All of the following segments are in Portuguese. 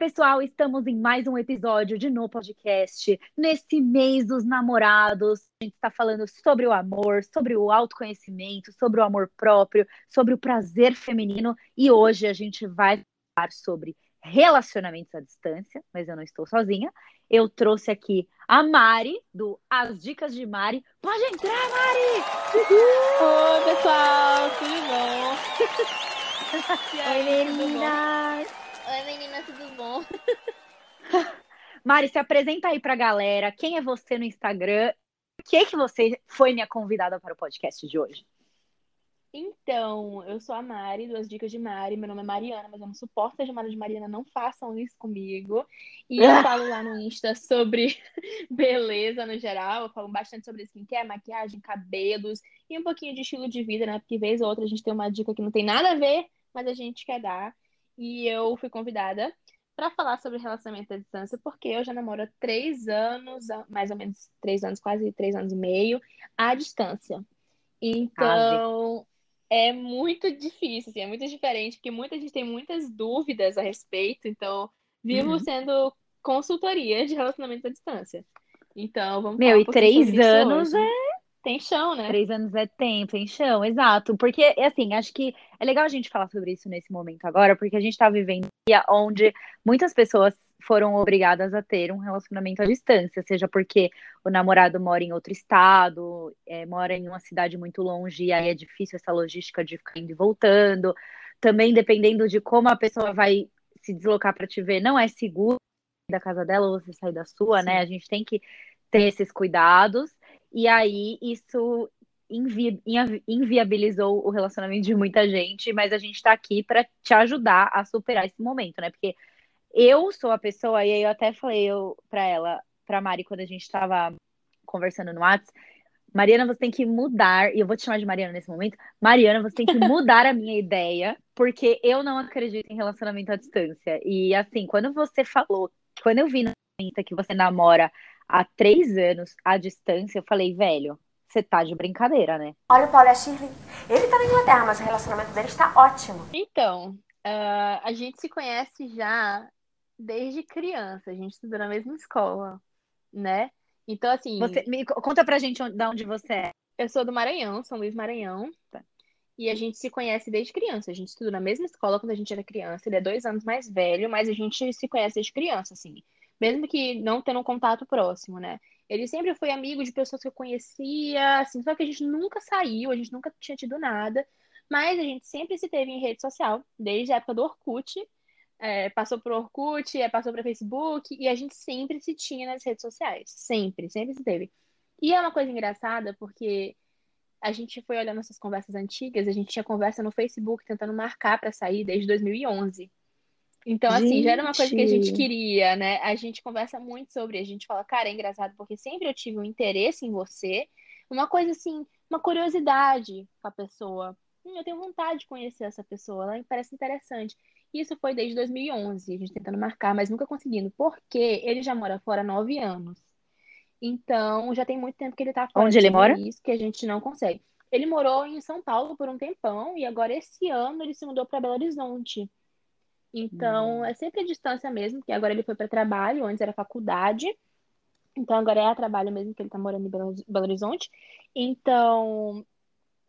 Pessoal, estamos em mais um episódio de No Podcast. Nesse mês dos namorados, a gente está falando sobre o amor, sobre o autoconhecimento, sobre o amor próprio, sobre o prazer feminino e hoje a gente vai falar sobre relacionamentos à distância, mas eu não estou sozinha. Eu trouxe aqui a Mari, do As Dicas de Mari. Pode entrar, Mari! Oi, pessoal, tudo bom? Oi, meninas! Oi, menina, tudo bom? Mari, se apresenta aí pra galera. Quem é você no Instagram? Por que, que você foi minha convidada para o podcast de hoje? Então, eu sou a Mari, duas dicas de Mari. Meu nome é Mariana, mas eu não suporto ser chamada de Mariana. Não façam isso comigo. E eu falo lá no Insta sobre beleza no geral. Eu falo bastante sobre skincare, maquiagem, cabelos e um pouquinho de estilo de vida, né? Porque vez ou outra a gente tem uma dica que não tem nada a ver, mas a gente quer dar e eu fui convidada para falar sobre relacionamento à distância, porque eu já namoro há três anos, mais ou menos três anos, quase três anos e meio, à distância. Então, é muito difícil, assim, é muito diferente, porque muita gente tem muitas dúvidas a respeito, então vivo uhum. sendo consultoria de relacionamento à distância. Então, vamos Meu, e três anos é tem chão, né? Três anos é tempo, tem chão, exato. Porque, assim, acho que é legal a gente falar sobre isso nesse momento agora, porque a gente tá vivendo um dia onde muitas pessoas foram obrigadas a ter um relacionamento à distância, seja porque o namorado mora em outro estado, é, mora em uma cidade muito longe, e aí é difícil essa logística de ficar indo e voltando. Também, dependendo de como a pessoa vai se deslocar para te ver, não é seguro da casa dela ou você sair da sua, né? Sim. né? A gente tem que ter esses cuidados. E aí isso invi inviabilizou o relacionamento de muita gente, mas a gente está aqui para te ajudar a superar esse momento, né? Porque eu sou a pessoa, e aí eu até falei para ela, para Mari, quando a gente estava conversando no WhatsApp, Mariana, você tem que mudar, e eu vou te chamar de Mariana nesse momento. Mariana, você tem que mudar a minha ideia, porque eu não acredito em relacionamento à distância. E assim, quando você falou, quando eu vi na que você namora há três anos à distância, eu falei, velho, você tá de brincadeira, né? Olha o Paulo e a Shirley. Ele tá na Inglaterra, mas o relacionamento dele está ótimo. Então, uh, a gente se conhece já desde criança. A gente estudou na mesma escola, né? Então, assim. Você, me, conta pra gente de onde você é. Eu sou do Maranhão, São Luís Maranhão. Tá. E a gente se conhece desde criança. A gente estudou na mesma escola quando a gente era criança. Ele é dois anos mais velho, mas a gente se conhece desde criança, assim mesmo que não tendo um contato próximo, né? Ele sempre foi amigo de pessoas que eu conhecia, assim, só que a gente nunca saiu, a gente nunca tinha tido nada, mas a gente sempre se teve em rede social, desde a época do Orkut, é, passou pro Orkut, é, passou para Facebook, e a gente sempre se tinha nas redes sociais, sempre, sempre se teve. E é uma coisa engraçada, porque a gente foi olhando essas conversas antigas, a gente tinha conversa no Facebook tentando marcar para sair desde 2011. Então, assim, gente. já era uma coisa que a gente queria, né? A gente conversa muito sobre, a gente fala, cara, é engraçado porque sempre eu tive um interesse em você, uma coisa assim, uma curiosidade com a pessoa. Hum, eu tenho vontade de conhecer essa pessoa, ela me parece interessante. Isso foi desde 2011, a gente tentando marcar, mas nunca conseguindo, porque ele já mora fora há nove anos. Então, já tem muito tempo que ele tá fora. Onde ele mora? Isso que a gente não consegue. Ele morou em São Paulo por um tempão e agora esse ano ele se mudou para Belo Horizonte. Então, hum. é sempre a distância mesmo, que agora ele foi para trabalho, antes era faculdade. Então, agora é a trabalho mesmo que ele tá morando em Belo Horizonte. Então,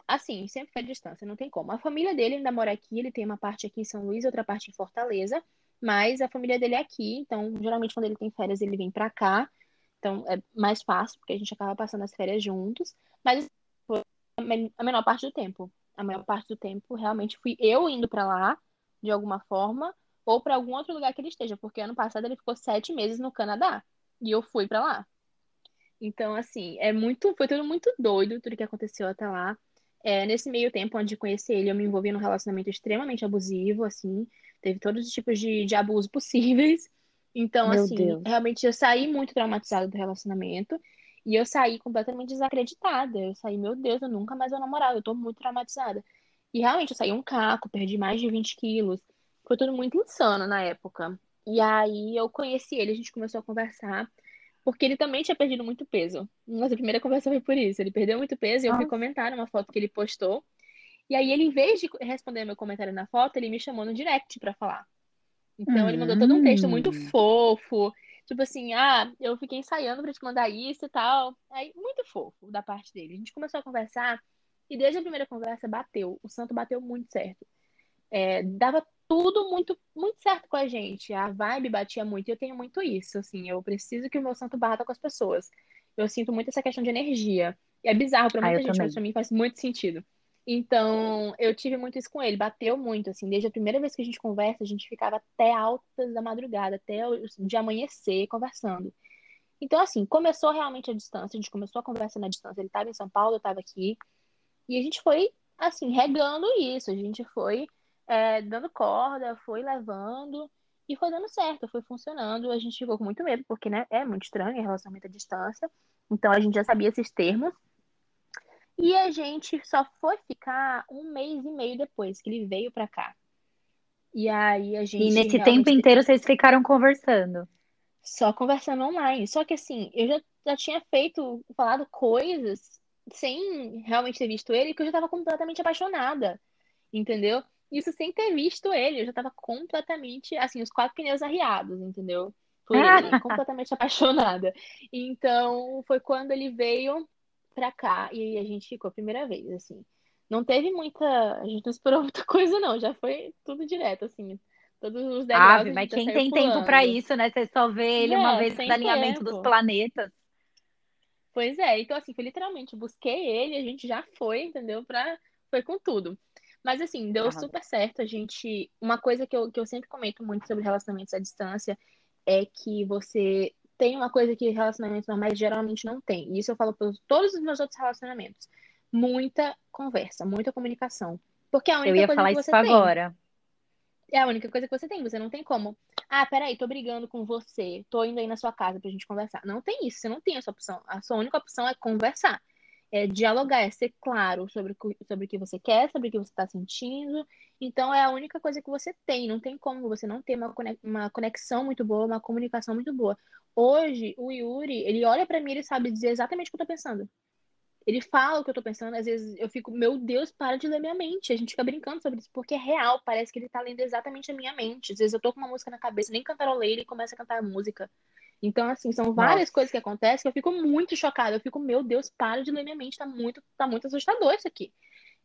assim, sempre foi a distância, não tem como. A família dele ainda mora aqui, ele tem uma parte aqui em São Luís, outra parte em Fortaleza, mas a família dele é aqui, então, geralmente quando ele tem férias, ele vem para cá. Então, é mais fácil, porque a gente acaba passando as férias juntos. Mas a menor parte do tempo. A maior parte do tempo, realmente, fui eu indo para lá de alguma forma, ou para algum outro lugar que ele esteja, porque ano passado ele ficou sete meses no Canadá e eu fui para lá. Então, assim, é muito, foi tudo muito doido, tudo que aconteceu até lá. É, nesse meio tempo, antes de conhecer ele, eu me envolvi num relacionamento extremamente abusivo, assim, teve todos os tipos de, de abuso possíveis. Então, Meu assim, Deus. realmente eu saí muito traumatizada do relacionamento e eu saí completamente desacreditada. Eu saí, meu Deus, eu nunca mais vou namorar, eu tô muito traumatizada. E realmente eu saí um caco, perdi mais de 20 quilos. Foi tudo muito insano na época. E aí eu conheci ele, a gente começou a conversar, porque ele também tinha perdido muito peso. Nossa primeira conversa foi por isso. Ele perdeu muito peso e eu fui comentar uma foto que ele postou. E aí ele, em vez de responder meu comentário na foto, ele me chamou no direct pra falar. Então ele mandou todo um texto muito Hum. fofo. Tipo assim, ah, eu fiquei ensaiando pra te mandar isso e tal. Aí, muito fofo da parte dele. A gente começou a conversar e desde a primeira conversa bateu. O santo bateu muito certo. É, dava tudo muito, muito certo com a gente. A vibe batia muito. E eu tenho muito isso, assim. Eu preciso que o meu santo bata com as pessoas. Eu sinto muito essa questão de energia. E é bizarro pra Ah, muita eu gente, mas também. pra mim faz muito sentido. Então, eu tive muito isso com ele. Bateu muito, assim. Desde a primeira vez que a gente conversa, a gente ficava até altas da madrugada, até de amanhecer conversando. Então, assim, começou realmente a distância. A gente começou a conversa na distância. Ele estava em São Paulo, eu estava aqui. E a gente foi, assim, regando isso. A gente foi é, dando corda, foi levando. E foi dando certo, foi funcionando. A gente ficou com muito medo, porque, né, é muito estranho em relacionamento à distância. Então, a gente já sabia esses termos. E a gente só foi ficar um mês e meio depois que ele veio pra cá. E aí a E gente nesse tempo inteiro vocês ficaram conversando. só conversando online. Só que assim, eu já, já tinha feito, falado coisas sem realmente ter visto ele, que eu já tava completamente apaixonada. Entendeu? Isso sem ter visto ele, eu já tava completamente, assim, os quatro pneus arriados, entendeu? Por ele, completamente apaixonada. Então, foi quando ele veio pra cá e aí a gente ficou a primeira vez, assim. Não teve muita, a gente não esperou muita coisa não, já foi tudo direto, assim. Todos os degraus Ave, a mas quem tem tempo pra pulando. isso, né? Você só vê ele uma É, vez sem no alinhamento dos tempo. planetas. Pois é, então assim, foi literalmente, busquei ele, a gente já foi, entendeu? Pra... Foi com tudo. Mas assim, deu super certo. A gente. Uma coisa que eu, que eu sempre comento muito sobre relacionamentos à distância é que você tem uma coisa que relacionamentos normais geralmente não tem. E isso eu falo por todos os meus outros relacionamentos. Muita conversa, muita comunicação. Porque é a Eu única ia coisa falar que isso tem. agora. É a única coisa que você tem. Você não tem como. Ah, peraí, tô brigando com você. Tô indo aí na sua casa pra gente conversar. Não tem isso. Você não tem essa opção. A sua única opção é conversar. É dialogar, é ser claro sobre, sobre o que você quer, sobre o que você tá sentindo. Então, é a única coisa que você tem. Não tem como você não ter uma conex- uma conexão muito boa, uma comunicação muito boa. Hoje, o Yuri, ele olha pra mim e ele sabe dizer exatamente o que eu tô pensando. Ele fala o que eu tô pensando, às vezes eu fico, meu Deus, para de ler minha mente. A gente fica brincando sobre isso, porque é real, parece que ele tá lendo exatamente a minha mente. Às vezes eu tô com uma música na cabeça, nem cantarolei, ele começa a cantar a música. Então, assim, são várias Nossa. coisas que acontecem que eu fico muito chocada. Eu fico, meu Deus, para de ler minha mente, tá muito, tá muito assustador isso aqui.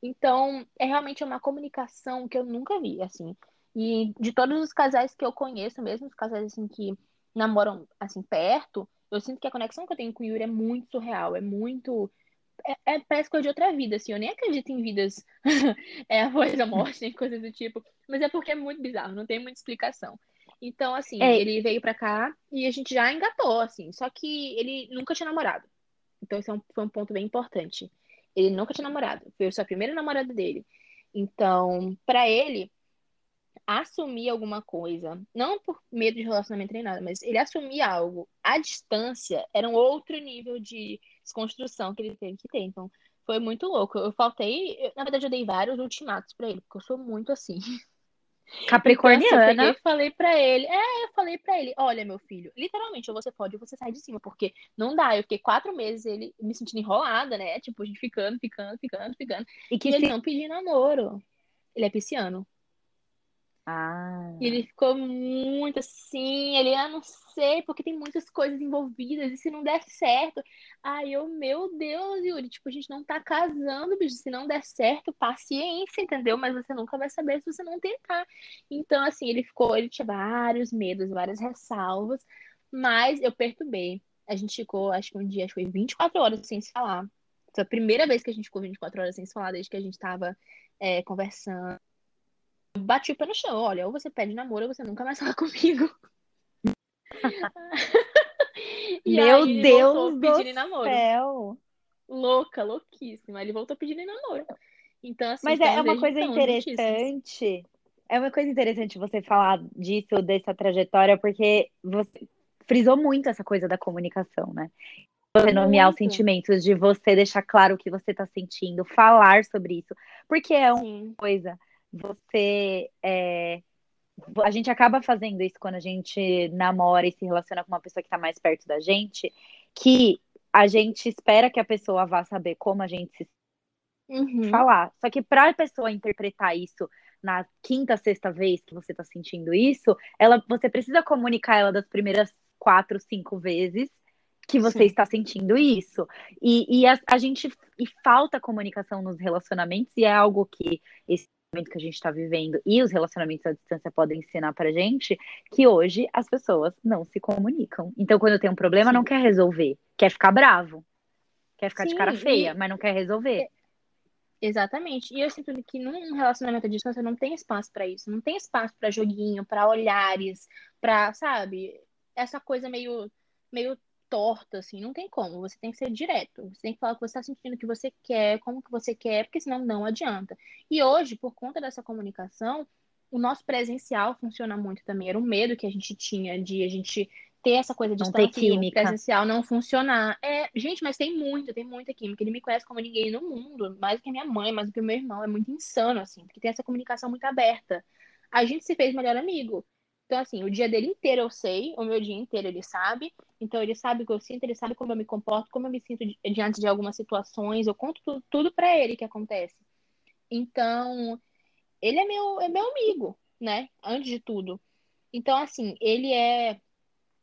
Então, é realmente uma comunicação que eu nunca vi, assim. E de todos os casais que eu conheço, mesmo os casais assim que namoram assim perto, eu sinto que a conexão que eu tenho com o Yuri é muito surreal, é muito é, é- parece coisa de outra vida, assim. Eu nem acredito em vidas é, após a morte, nem coisas do tipo. Mas é porque é muito bizarro, não tem muita explicação. Então, assim, É, ele veio pra cá e a gente já engatou, assim. Só que ele nunca tinha namorado. Então, esse é um- foi um ponto bem importante. Ele nunca tinha namorado. Foi a primeira namorada dele. Então, pra ele, assumir alguma coisa, não por medo de relacionamento nem nada, mas ele assumir algo à distância era um outro nível de desconstrução que ele teve que ter. Então, foi muito louco. Eu faltei, eu- na verdade, eu dei vários ultimatos pra ele, porque eu sou muito assim. Então, assim, eu Capricorniana. e falei pra ele, é, eu falei pra ele, olha, meu filho, literalmente, ou você pode ou você sai de cima, porque não dá. Eu fiquei quatro meses ele me sentindo enrolada, né? Tipo, a gente ficando, ficando, ficando, ficando. E que E ele se... não pediu namoro. Ele é pisciano. Ah, E ele ficou muito assim, ele, ah, não sei, porque tem muitas coisas envolvidas, e se não der certo? Aí eu, meu Deus, Yuri, tipo, a gente não tá casando, bicho, se não der certo, paciência, entendeu? Mas você nunca vai saber se você não tentar. Então, assim, ele ficou, ele tinha vários medos, várias ressalvas, mas eu perturbei. A gente ficou, acho que um dia, acho que foi 24 horas sem se falar. Foi a primeira vez que a gente ficou 24 horas sem se falar, desde que a gente tava, é, conversando. Bati o pé no chão, olha, ou você pede namoro ou você nunca mais fala comigo. Meu aí Deus do namoro. céu. Louca, louquíssima. Ele voltou pedindo em namoro. Então, assim, Mas é, é uma coisa interessante É uma coisa interessante você falar disso, dessa trajetória, porque você frisou muito essa coisa da comunicação, né? Você nomear os sentimentos, de você deixar claro o que você tá sentindo, falar sobre isso. Porque é uma Sim. coisa, você. é, a gente acaba fazendo isso quando a gente namora e se relaciona com uma pessoa que tá mais perto da gente, que a gente espera que a pessoa vá saber como a gente se Uhum. falar. Só que para a pessoa interpretar isso na quinta, sexta vez que você está sentindo isso, ela, você precisa comunicar ela das primeiras quatro, cinco vezes que você Sim. está sentindo isso. E, e a, a gente e falta comunicação nos relacionamentos, e é algo que esse que a gente está vivendo e os relacionamentos à distância podem ensinar pra gente, que hoje as pessoas não se comunicam. Então, quando tem um problema, Sim. não quer resolver, quer ficar bravo, quer ficar de Sim, cara e- feia, mas não quer resolver. Exatamente. E eu sinto que num relacionamento à distância não tem espaço pra isso. Não tem espaço pra joguinho, pra olhares, pra, sabe? Essa coisa meio, meio torta, assim. Não tem como. Você tem que ser direto. Você tem que falar o que você tá sentindo, o que você quer, como que você quer, porque senão não adianta. E hoje, por conta dessa comunicação, o nosso presencial funciona muito também. Era um medo que a gente tinha de a gente ter essa coisa Não ter distante e o química. presencial não funcionar. É, gente, mas tem muita, tem muita química. Ele me conhece como ninguém no mundo, mais do que a minha mãe, mais do que o meu irmão. É muito insano, assim, porque tem essa comunicação muito aberta. A gente se fez melhor amigo. Então, assim, o dia dele inteiro eu sei, o meu dia inteiro ele sabe. Então, ele sabe o que eu sinto, ele sabe como eu me comporto, como eu me sinto di- diante de algumas situações. Eu conto tudo, tudo pra ele que acontece. Então, ele é meu, é meu amigo, né? Antes de tudo. Então, assim, ele é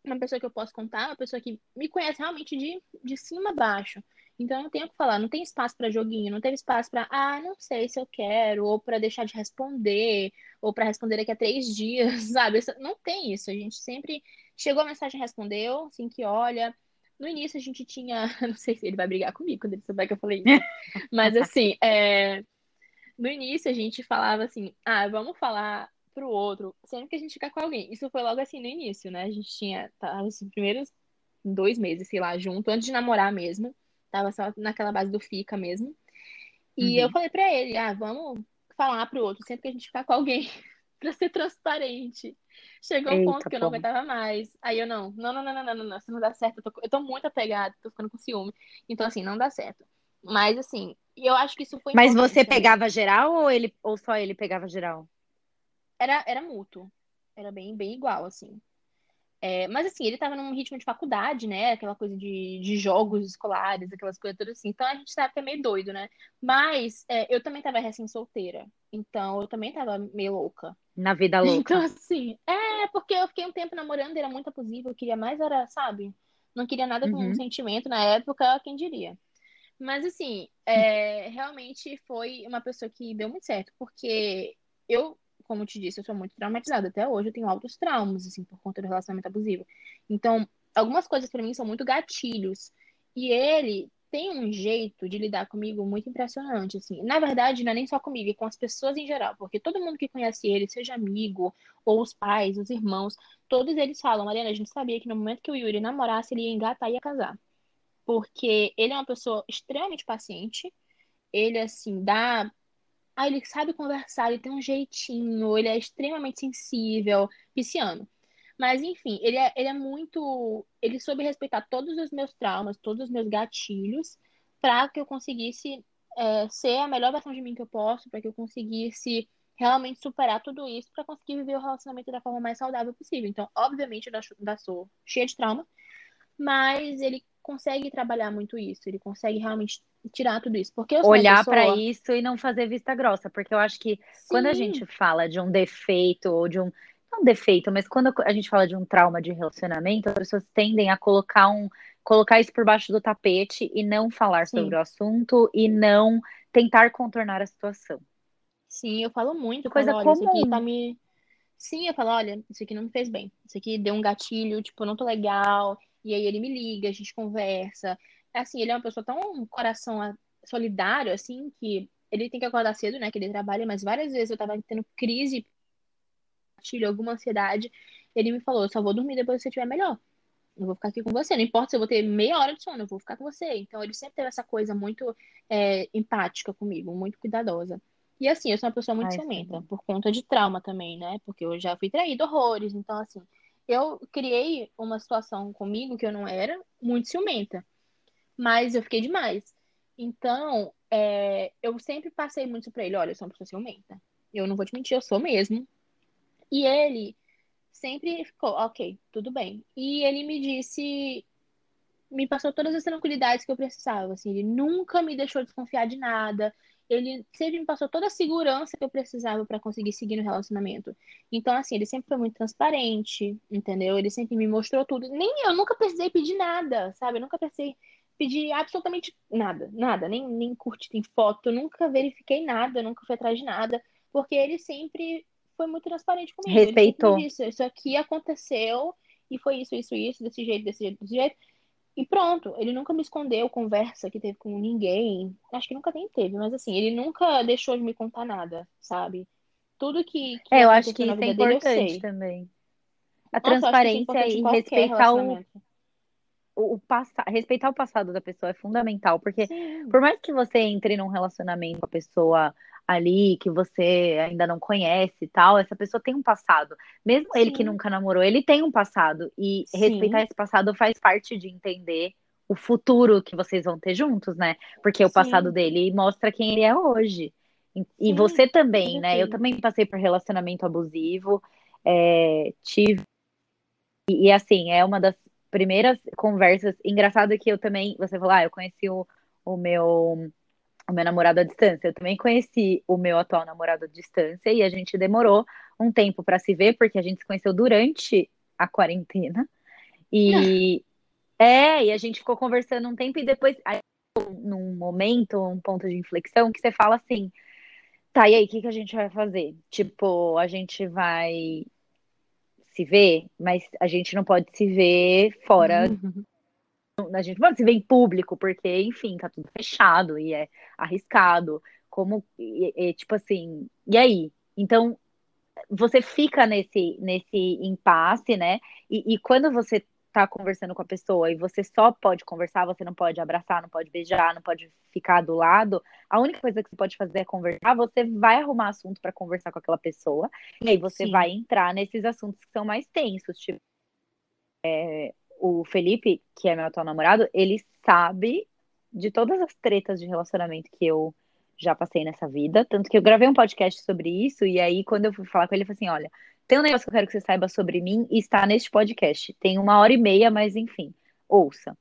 uma pessoa que eu posso contar, uma pessoa que me conhece realmente de, de cima a baixo. Então, eu não tenho o que falar, não tem espaço pra joguinho, não teve espaço pra, ah, não sei se eu quero, ou pra deixar de responder, ou pra responder daqui a três dias, sabe? Não tem isso. A gente sempre chegou a mensagem, respondeu, assim que olha. No início a gente tinha, não sei se ele vai brigar comigo quando ele souber que eu falei isso, mas assim, é, no início a gente falava assim, ah, vamos falar pro outro sempre que a gente ficar com alguém. Isso foi logo assim no início, né? A gente tinha, tava assim, primeiros dois meses, sei lá, junto, antes de namorar mesmo. Tava só naquela base do fica mesmo. E uhum. eu falei para ele, ah, vamos falar pro outro sempre que a gente ficar com alguém para ser transparente. Chegou Eita, um ponto que eu não aguentava mais. Aí eu não, não, não, não, não, não, não, isso não dá certo. Eu tô, eu tô muito apegada, tô ficando com ciúme. Então, assim, não dá certo. Mas, assim, eu acho que isso foi. Mas você pegava geral ou, ele, ou só ele pegava geral? Era, era mútuo. Era bem, bem igual, assim. É, mas assim, ele tava num ritmo de faculdade, né? Aquela coisa de, de jogos escolares, aquelas coisas todas assim. Então a gente tava até meio doido, né? Mas é, eu também tava recém-solteira. Então eu também tava meio louca. Na vida Então, louca. assim, é porque eu fiquei um tempo namorando, era muito abusivo, eu queria mais, era, sabe? Não queria nada com Uhum. sentimento na época, quem diria. Mas, assim, é, realmente foi uma pessoa que deu muito certo, porque eu, como te disse, eu sou muito traumatizada. Até hoje eu tenho altos traumas, assim, por conta do relacionamento abusivo. Então, algumas coisas pra mim são muito gatilhos. E ele tem um jeito de lidar comigo muito impressionante, assim. Na verdade, não é nem só comigo, é com as pessoas em geral, porque todo mundo que conhece ele, seja amigo, ou os pais, os irmãos, todos eles falam, Mariana, a gente sabia que no momento que o Yuri namorasse, ele ia engatar e ia casar. Porque ele é uma pessoa extremamente paciente, ele, assim, dá. Ah, ele sabe conversar, ele tem um jeitinho, ele é extremamente sensível, pisciano. Mas, enfim, ele é, ele é muito. Ele soube respeitar todos os meus traumas, todos os meus gatilhos, para que eu conseguisse é, ser a melhor versão de mim que eu posso, para que eu conseguisse realmente superar tudo isso, para conseguir viver o relacionamento da forma mais saudável possível. Então, obviamente, eu ainda sou cheia de trauma, mas ele consegue trabalhar muito isso, ele consegue realmente tirar tudo isso. Porque Olhar pra pessoa. isso e não fazer vista grossa, porque eu acho que quando a Sim, gente fala de um defeito ou de um não defeito, mas quando a gente fala de um trauma de relacionamento, as pessoas tendem a colocar um colocar isso por baixo do tapete e não falar sim. sobre o assunto e não tentar contornar a situação. Sim, eu falo muito, Coisa falo, olha, isso aqui tá comum. me. Sim, eu falo, olha, isso aqui não me fez bem. Isso aqui deu um gatilho, tipo, não tô legal. E aí ele me liga, a gente conversa. Assim, ele é uma pessoa tão coração solidário, assim, que ele tem que acordar cedo, né? Que ele trabalha, mas várias vezes eu tava tendo crise, gatilho, alguma ansiedade. Ele me falou, eu só vou dormir depois que você estiver melhor. Eu vou ficar aqui com você. Não importa se eu vou ter meia hora de sono, eu vou ficar com você. Então, ele sempre teve essa coisa muito é, empática comigo, muito cuidadosa. E assim, eu sou uma pessoa muito Ai, ciumenta, sim. por conta de trauma também, né? Porque eu já fui traída horrores. Então, assim, eu criei uma situação comigo que eu não era muito ciumenta. Mas eu fiquei demais. Então, é, eu sempre passei muito pra ele. Olha, eu sou uma pessoa ciumenta. Eu não vou te mentir, eu sou mesmo. E ele sempre ficou, ok, tudo bem. E ele me disse, me passou todas as tranquilidades que eu precisava, assim, ele nunca me deixou desconfiar de nada. Ele sempre me passou toda a segurança que eu precisava para conseguir seguir no relacionamento. Então, assim, ele sempre foi muito transparente, entendeu? Ele sempre me mostrou tudo. Nem eu nunca precisei pedir nada, sabe? Eu nunca precisei pedir absolutamente nada, nada, nem, nem curtir em foto, nunca verifiquei nada, nunca fui atrás de nada, porque ele sempre foi muito transparente comigo. Respeitou. disse, isso aqui aconteceu e foi isso, isso, isso, desse jeito, desse jeito, desse jeito. E pronto, ele nunca me escondeu conversa que teve com ninguém. Acho que nunca nem teve, mas assim, ele nunca deixou de me contar nada, sabe? Tudo que, que É, eu acho aconteceu que isso é dele, importante sei. também. A Nossa, isso é transparência importante e respeitar o. o, o passa, respeitar o passado da pessoa é fundamental, porque Sim, por mais que você entre num relacionamento com a pessoa ali, que você ainda não conhece e tal, essa pessoa tem um passado. Mesmo ele que sim, nunca namorou, ele tem um passado. E respeitar sim, esse passado faz parte de entender o futuro que vocês vão ter juntos, né? Porque o passado sim, dele mostra quem ele é hoje. E e sim, você também, né? Eu também passei por relacionamento abusivo, é, tive e, e, assim, é uma das primeiras conversas. Engraçado que eu também, você falou, ah, eu conheci o, o meu, o meu namorado à distância. Eu também conheci o meu atual namorado à distância e a gente demorou um tempo para se ver, porque a gente se conheceu durante a quarentena. E é, e a gente ficou conversando um tempo e depois, aí, num momento, um ponto de inflexão, que você fala assim, tá, e aí, o que que a gente vai fazer? Tipo, a gente vai se ver, mas a gente não pode se ver fora, a gente não pode se ver em público, porque, enfim, tá tudo fechado e é arriscado. Como, e- e, tipo assim, e aí? Então, você fica nesse, nesse impasse, né? E, e quando você tá conversando com a pessoa e você só pode conversar, você não pode abraçar, não pode beijar, não pode ficar do lado, a única coisa que você pode fazer é conversar, você vai arrumar assunto para conversar com aquela pessoa, e aí você Sim, vai entrar nesses assuntos que são mais tensos, tipo, o Felipe, que é meu atual namorado, ele sabe de todas as tretas de relacionamento que eu já passei nessa vida. Tanto que eu gravei um podcast sobre isso, e aí, quando eu fui falar com ele, ele falou assim: olha, tem um negócio que eu quero que você saiba sobre mim e está neste podcast. Tem uma hora e meia, mas enfim, ouça.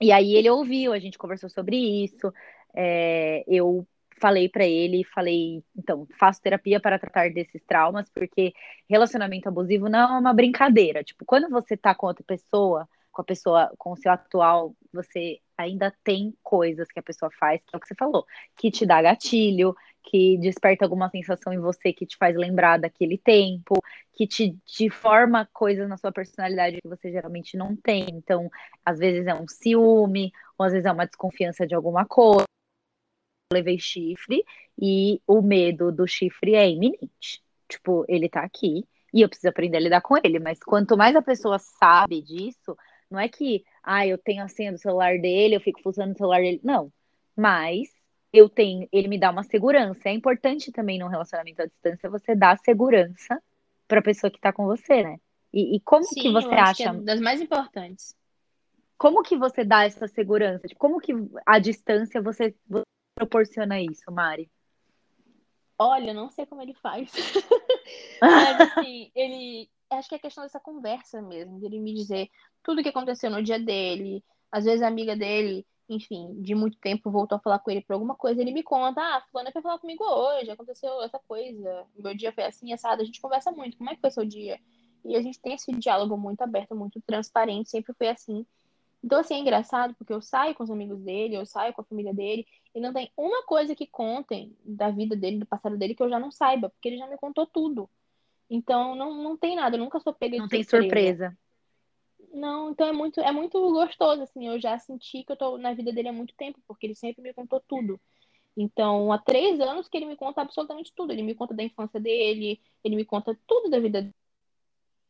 E aí ele ouviu, a gente conversou sobre isso. é, eu falei pra ele, falei, então, faço terapia para tratar desses traumas, porque relacionamento abusivo não é uma brincadeira. Tipo, quando você tá com outra pessoa, com a pessoa, com o seu atual, você ainda tem coisas que a pessoa faz, que é o que você falou, que te dá gatilho, que desperta alguma sensação em você que te faz lembrar daquele tempo, que te, te forma coisas na sua personalidade que você geralmente não tem. Então, às vezes é um ciúme, ou às vezes é uma desconfiança de alguma coisa. Eu levei chifre e o medo do chifre é iminente. Tipo, ele tá aqui e eu preciso aprender a lidar com ele. Mas quanto mais a pessoa sabe disso, não é que, ah, eu tenho a senha do celular dele, eu fico fuçando o celular dele. Não. Mas eu tenho, ele me dá uma segurança. É importante também num relacionamento à distância você dar segurança pra pessoa que tá com você, né? E, e como que sim, você eu acho que é acha, das mais importantes. como que você dá essa segurança? Tipo, Como que à distância você, você proporciona isso, Mari? Olha, eu não sei como ele faz. Mas assim, ele. Acho que é questão dessa conversa mesmo, dele me dizer tudo o que aconteceu no dia dele. Às vezes a amiga dele, enfim, de muito tempo voltou a falar com ele por alguma coisa. Ele me conta: Ah, Fulana foi falar comigo hoje, aconteceu essa coisa. Meu dia foi assim, assado. A gente conversa muito. Como é que foi seu dia? E a gente tem esse diálogo muito aberto, muito transparente, sempre foi assim. Então, assim, é engraçado porque eu saio com os amigos dele, eu saio com a família dele, e não tem uma coisa que contem da vida dele, do passado dele, que eu já não saiba, porque ele já me contou tudo. Então, não, não tem nada, eu nunca sou pega de Não tem surpresa. surpresa. Não, então é muito, é muito gostoso, assim, eu já senti que eu tô na vida dele há muito tempo, porque ele sempre me contou tudo. Então, há três anos que ele me conta absolutamente tudo. Ele me conta da infância dele, ele me conta tudo da vida dele.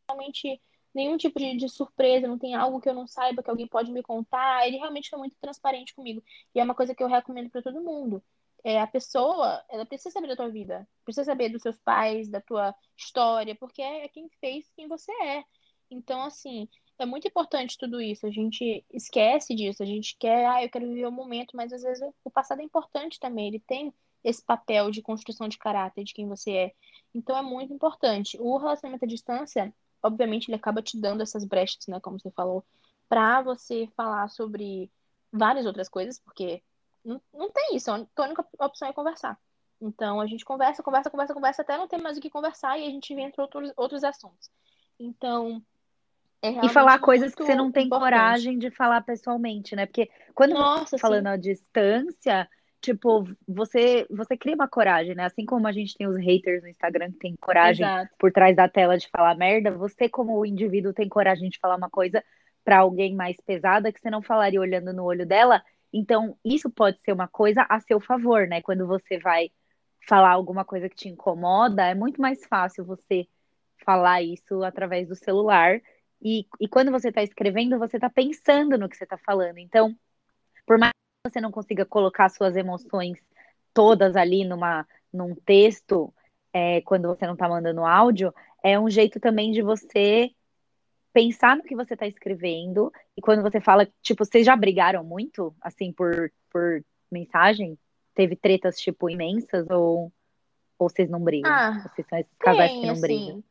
Realmente, nenhum tipo de, de surpresa, não tem algo que eu não saiba que alguém pode me contar. Ele realmente foi muito transparente comigo. E é uma coisa que eu recomendo pra todo mundo. é, a pessoa, ela precisa saber da tua vida, precisa saber dos seus pais, da tua história, porque é quem fez quem você é. Então, assim, é muito importante tudo isso. A gente esquece disso, a gente quer, ah, eu quero viver o momento, mas às vezes o passado é importante também. Ele tem esse papel de construção de caráter de quem você é. Então é muito importante. O relacionamento à distância, obviamente, ele acaba te dando essas brechas, né, como você falou, para você falar sobre várias outras coisas, porque não, tem isso. A única opção é conversar. Então a gente conversa, conversa, conversa, conversa, até não ter mais o que conversar e a gente entra outros, outros assuntos. Então, é e falar coisas que você não tem importante. coragem de falar pessoalmente, né? Porque quando Nossa, você tá falando sim. à distância, tipo, você você cria uma coragem, né? Assim como a gente tem os haters no Instagram que tem coragem Exato. por trás da tela de falar merda, você como indivíduo tem coragem de falar uma coisa para alguém mais pesada que você não falaria olhando no olho dela. Então, isso pode ser uma coisa a seu favor, né? Quando você vai falar alguma coisa que te incomoda, é muito mais fácil você falar isso através do celular e, e quando você está escrevendo, você está pensando no que você está falando. Então, por mais que você não consiga colocar suas emoções todas ali numa, num texto, é, quando você não está mandando áudio, é um jeito também de você pensar no que você está escrevendo. E quando você fala, tipo, vocês já brigaram muito, assim, por, por mensagem? Teve tretas, tipo, imensas? Ou, ou vocês não brigam? Ah, vocês são esses casais tem, que não assim, brigam?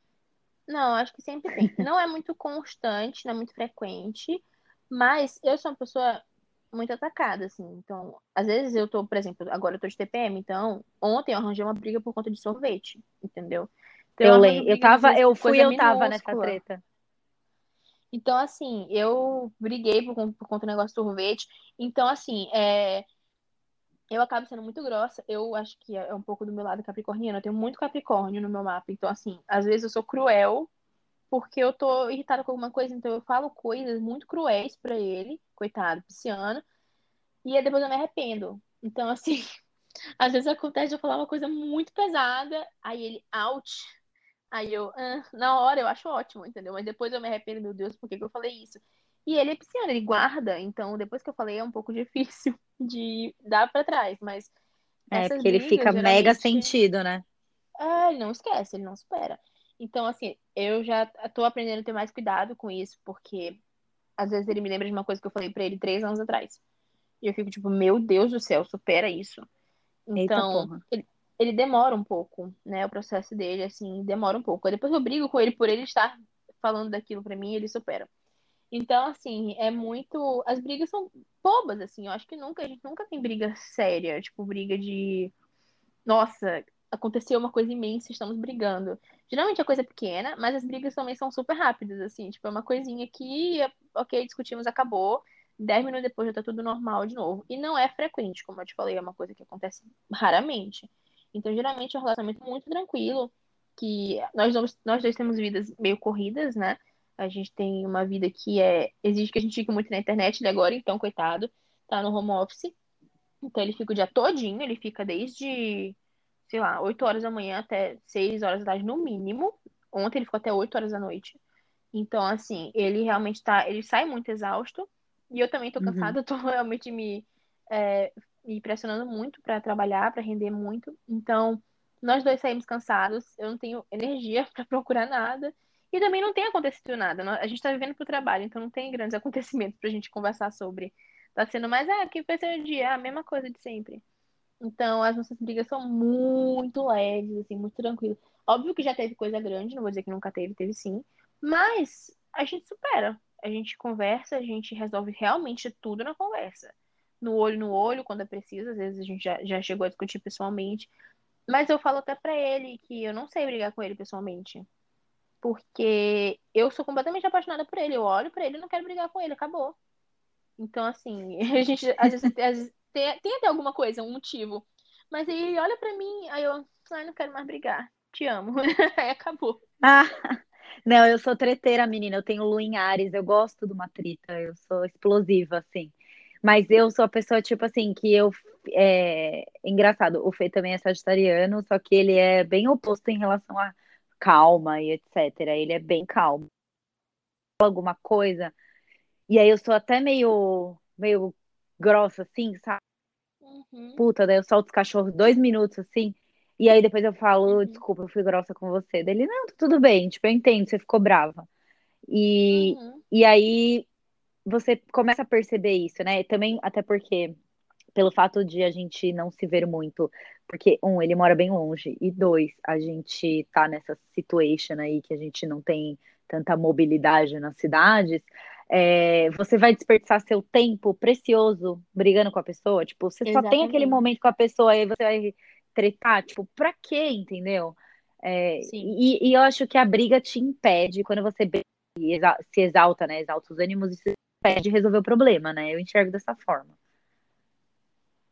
Não, acho que sempre tem. Não é muito constante, não é muito frequente, mas eu sou uma pessoa muito atacada, assim. Então, às vezes eu tô, por exemplo, agora eu tô de TPM, então ontem eu arranjei uma briga por conta de sorvete, entendeu? Então, eu lembro, eu tava, eu fui, eu tava nessa treta. Então, assim, eu briguei por, por conta do negócio do sorvete. Então, assim, é, eu acabo sendo muito grossa. Eu acho que é um pouco do meu lado capricorniano. Eu tenho muito capricórnio no meu mapa. Então, assim, às vezes eu sou cruel porque eu tô irritada com alguma coisa. Então, eu falo coisas muito cruéis para ele, coitado, pisciano. E depois eu me arrependo. Então, assim, às vezes acontece de eu falar uma coisa muito pesada. Aí ele, out. Aí eu, ah, na hora eu acho ótimo, entendeu? Mas depois eu me arrependo, meu Deus, por que, que eu falei isso? E ele é pisciano, ele guarda, então depois que eu falei é um pouco difícil de dar para trás, mas é porque ele fica geralmente... mega sentido, né? É, ele não esquece, ele não espera. Então, assim, eu já tô aprendendo a ter mais cuidado com isso, porque às vezes ele me lembra de uma coisa que eu falei para ele três anos atrás. E eu fico tipo, meu Deus do céu, supera isso. Então, ele, ele, demora um pouco, né? O processo dele, assim, demora um pouco. Depois eu brigo com ele por ele estar falando daquilo para mim, ele supera. Então, assim, é muito. As brigas são bobas, assim. Eu acho que nunca, a gente nunca tem briga séria, tipo, briga de. Nossa, aconteceu uma coisa imensa, estamos brigando. Geralmente é coisa pequena, mas as brigas também são super rápidas, assim. Tipo, é uma coisinha que, ok, discutimos, acabou. Dez minutos depois já tá tudo normal de novo. E não é frequente, como eu te falei, é uma coisa que acontece raramente. Então, geralmente é um relacionamento muito tranquilo, que nós, nós dois temos vidas meio corridas, né? A gente tem uma vida que é exige que a gente fique muito na internet ele agora, então, coitado, tá no home office. Então ele fica o dia todinho, ele fica desde, sei lá, 8 horas da manhã até 6 horas da tarde no mínimo. Ontem ele ficou até 8 horas da noite. Então, assim, ele realmente tá, ele sai muito exausto. E eu também tô uhum. cansada, uhum. tô realmente me, é, me pressionando muito para trabalhar, para render muito. Então, nós dois saímos cansados, eu não tenho energia para procurar nada. E também não tem acontecido nada. A gente tá vivendo pro trabalho, então não tem grandes acontecimentos pra gente conversar sobre. Tá sendo mais, ah, que ser o dia? a mesma coisa de sempre. Então, as nossas brigas são muito leves, assim, muito tranquilas. Óbvio que já teve coisa grande, não vou dizer que nunca teve, teve sim. Mas a gente supera. A gente conversa, a gente resolve realmente tudo na conversa. No olho no olho, quando é preciso. Às vezes a gente já, já chegou a discutir pessoalmente. Mas eu falo até pra ele que eu não sei brigar com ele pessoalmente. Porque eu sou completamente apaixonada por ele. Eu olho para ele e não quero brigar com ele, acabou. Então, assim, a gente às vezes, às vezes tem, tem, até alguma coisa, um motivo. Mas aí ele olha para mim, aí eu, ai, não quero mais brigar. Te amo. aí acabou. Ah, não, eu sou treteira, menina. Eu tenho lua em Ares, eu gosto de uma trita, eu sou explosiva, assim. Mas eu sou a pessoa, tipo assim, que eu. É... Engraçado, o Fê também é sagitariano, só que ele é bem oposto em relação a calma e etc. Ele é bem calmo. Alguma coisa. E aí eu sou até meio, meio grossa, assim, sabe? uhum. puta, daí eu solto os cachorros dois minutos assim. E aí depois eu falo, uhum. desculpa, eu fui grossa com você. Dele, não, tá tudo bem, tipo, eu entendo, você ficou brava. E, uhum. e aí você começa a perceber isso, né? Também, até porque, pelo fato de a gente não se ver muito, porque, um, ele mora bem longe, e dois, a gente tá nessa situation aí que a gente não tem tanta mobilidade nas cidades, é, você vai desperdiçar seu tempo precioso brigando com a pessoa. Tipo, você Exatamente. só tem aquele momento com a pessoa, aí você vai tretar, tipo, pra quê, entendeu? É, e, e, eu acho que a briga te impede, quando você se exalta, né? Exalta os ânimos, isso impede resolver o problema, né? Eu enxergo dessa forma.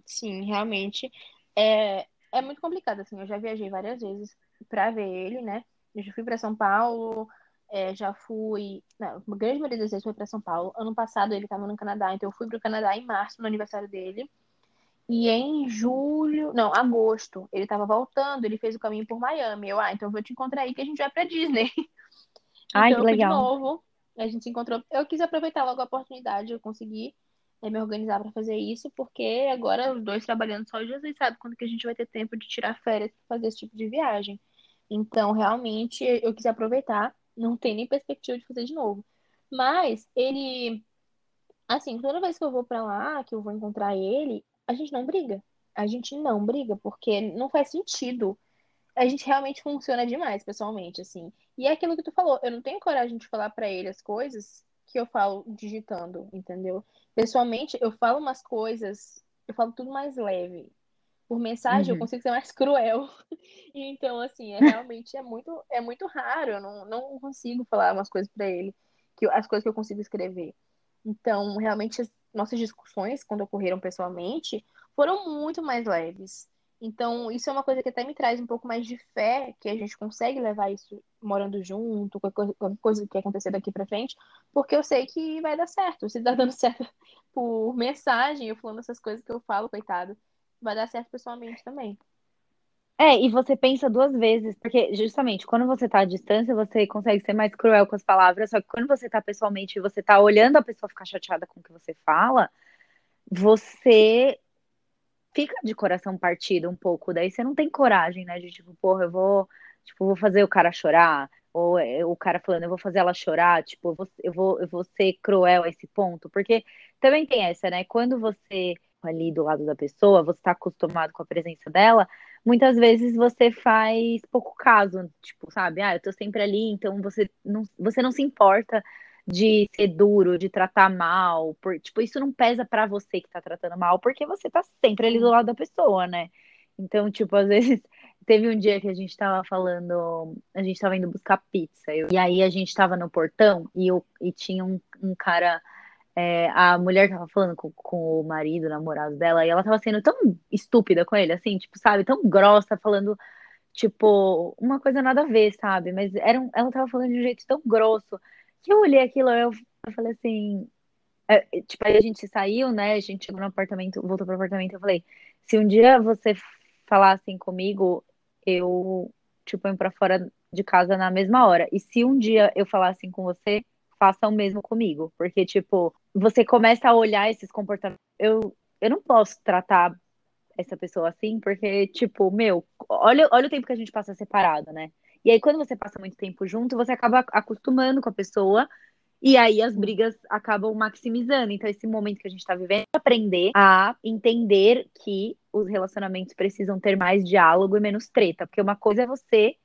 Sim, realmente. É, é muito complicado, assim. Eu já viajei várias vezes pra ver ele, né? Eu já fui pra São Paulo, é, já fui. Não, a grande maioria das vezes foi para São Paulo. Ano passado ele estava no Canadá, então eu fui para o Canadá em março, no aniversário dele. E em julho, não, agosto, ele estava voltando, ele fez o caminho por Miami. Eu, ah, então eu vou te encontrar aí que a gente vai pra Disney. Ai, então, que legal. de novo, a gente se encontrou. Eu quis aproveitar logo a oportunidade, eu consegui é, me organizar para fazer isso, porque agora os dois trabalhando só, Jesus sabe quando que a gente vai ter tempo de tirar férias para fazer esse tipo de viagem. Então, realmente, eu quis aproveitar não tem nem perspectiva de fazer de novo. Mas ele, assim, toda vez que eu vou para lá, que eu vou encontrar ele, a gente não briga. A gente não briga, porque não faz sentido. A gente realmente funciona demais, pessoalmente, assim. E é aquilo que tu falou, eu não tenho coragem de falar para ele as coisas que eu falo digitando, entendeu? Pessoalmente, eu falo umas coisas, eu falo tudo mais leve por mensagem uhum. eu consigo ser mais cruel. então, assim, é realmente é muito, é muito raro. Eu não, não consigo falar umas coisas para ele, que as coisas que eu consigo escrever. Então, realmente, as nossas discussões, quando ocorreram pessoalmente, foram muito mais leves. Então, isso é uma coisa que até me traz um pouco mais de fé, que a gente consegue levar isso morando junto, qualquer coisa que acontecer daqui para frente, porque eu sei que vai dar certo. Se tá dando certo por mensagem, eu falando essas coisas que eu falo, coitado, vai dar certo pessoalmente também. É, e você pensa duas vezes, porque justamente quando você tá à distância, você consegue ser mais cruel com as palavras, só que quando você tá pessoalmente e você tá olhando a pessoa ficar chateada com o que você fala, você fica de coração partido um pouco, daí você não tem coragem, né, de tipo, porra, eu vou, tipo, vou fazer o cara chorar, ou é, o cara falando, eu vou fazer ela chorar, tipo, eu vou, eu vou, eu vou ser cruel a esse ponto, porque também tem essa, né, quando você ali do lado da pessoa, você está acostumado com a presença dela, muitas vezes você faz pouco caso, tipo, sabe? Ah, eu tô sempre ali, então você não, você não se importa de ser duro, de tratar mal, por, tipo, isso não pesa para você que tá tratando mal, porque você tá sempre ali do lado da pessoa, né? Então, tipo, às vezes teve um dia que a gente tava falando, a gente tava indo buscar pizza, eu, e aí a gente tava no portão e, eu, e tinha um, um cara é, a mulher tava falando com, com o marido, o namorado dela, e ela tava sendo tão estúpida com ele, assim, tipo, sabe, tão grossa, falando, tipo, uma coisa nada a ver, sabe? Mas era um, ela tava falando de um jeito tão grosso que eu olhei aquilo, eu, falei assim. É, tipo, aí a gente saiu, né? A gente chegou no apartamento, voltou pro apartamento, eu falei, se um dia você falar assim comigo, eu te ponho pra fora de casa na mesma hora. E se um dia eu falar assim com você, faça o mesmo comigo. Porque, tipo, você começa a olhar esses comportamentos. Eu, eu não posso tratar essa pessoa assim, porque, tipo, meu, olha, olha o tempo que a gente passa separado, né? E aí, quando você passa muito tempo junto, você acaba acostumando com a pessoa. E aí as brigas acabam maximizando. Então, esse momento que a gente tá vivendo é aprender a entender que os relacionamentos precisam ter mais diálogo e menos treta. Porque uma coisa é você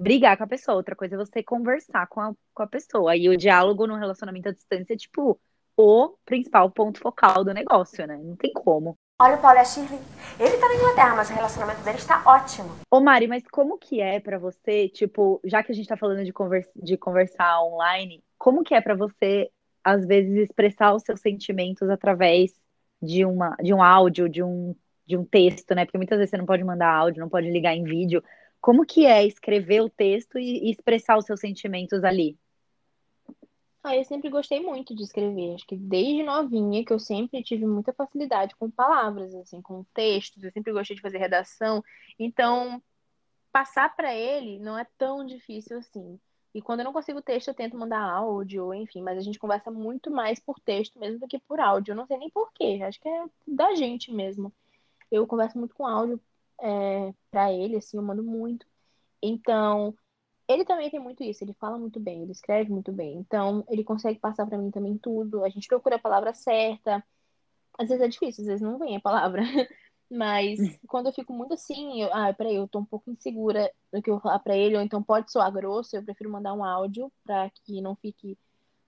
brigar com a pessoa, outra coisa é você conversar com a, com a pessoa. E o diálogo no relacionamento à distância é, tipo, o principal ponto focal do negócio, né? Não tem como. Olha o Paulo e a Shirley. Ele tá na Inglaterra, mas o relacionamento deles tá ótimo. Ô Mari, mas como que é para você, tipo, já que a gente tá falando de, conversa, de conversar online, como que é para você, às vezes, expressar os seus sentimentos através de, uma, de um áudio, de um, de um texto, né? Porque muitas vezes você não pode mandar áudio, não pode ligar em vídeo. Como que é escrever o texto e, e expressar os seus sentimentos ali? Ah, eu sempre gostei muito de escrever. Acho que desde novinha que eu sempre tive muita facilidade com palavras, assim, com textos. Eu sempre gostei de fazer redação. Então, passar para ele não é tão difícil assim. E quando eu não consigo texto, eu tento mandar áudio, enfim, mas a gente conversa muito mais por texto mesmo do que por áudio. Eu não sei nem por quê, acho que é da gente mesmo. eu converso muito com áudio é, para ele, assim, eu mando muito. Então, ele também tem muito isso, ele fala muito bem, ele escreve muito bem. Então, ele consegue passar para mim também tudo. A gente procura a palavra certa. Às vezes é difícil, às vezes não vem a palavra. Mas quando eu fico muito assim, eu, ah, peraí, eu tô um pouco insegura do que eu vou falar pra ele, ou então pode soar grosso, eu prefiro mandar um áudio para que não fique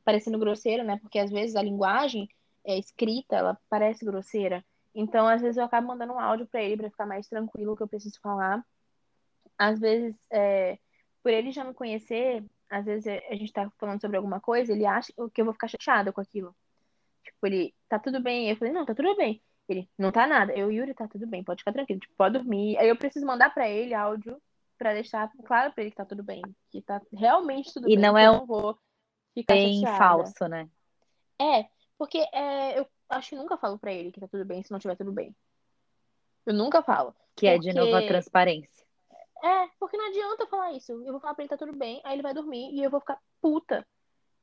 parecendo grosseiro, né? Porque às vezes a linguagem é, escrita, ela parece grosseira. Então, às vezes eu acabo mandando um áudio para ele para ficar mais tranquilo o que eu preciso falar. Às vezes, é, por ele já me conhecer, às vezes a gente tá falando sobre alguma coisa, ele acha que eu vou ficar chateada com aquilo. Tipo, ele, tá tudo bem? Eu falei, não, tá tudo bem. Ele, não tá nada. Eu, Yuri, tá tudo bem, pode ficar tranquilo, tipo, pode dormir. Aí eu preciso mandar pra ele áudio pra deixar claro pra ele que tá tudo bem, que tá realmente tudo e bem. E não é um vou ficar bem chateada. falso, né? É, porque é, eu acho que nunca falo pra ele que tá tudo bem se não tiver tudo bem. Eu nunca falo. Que é de novo a transparência. É, porque não adianta falar isso. Eu vou falar pra ele tá tudo bem, aí ele vai dormir e eu vou ficar puta.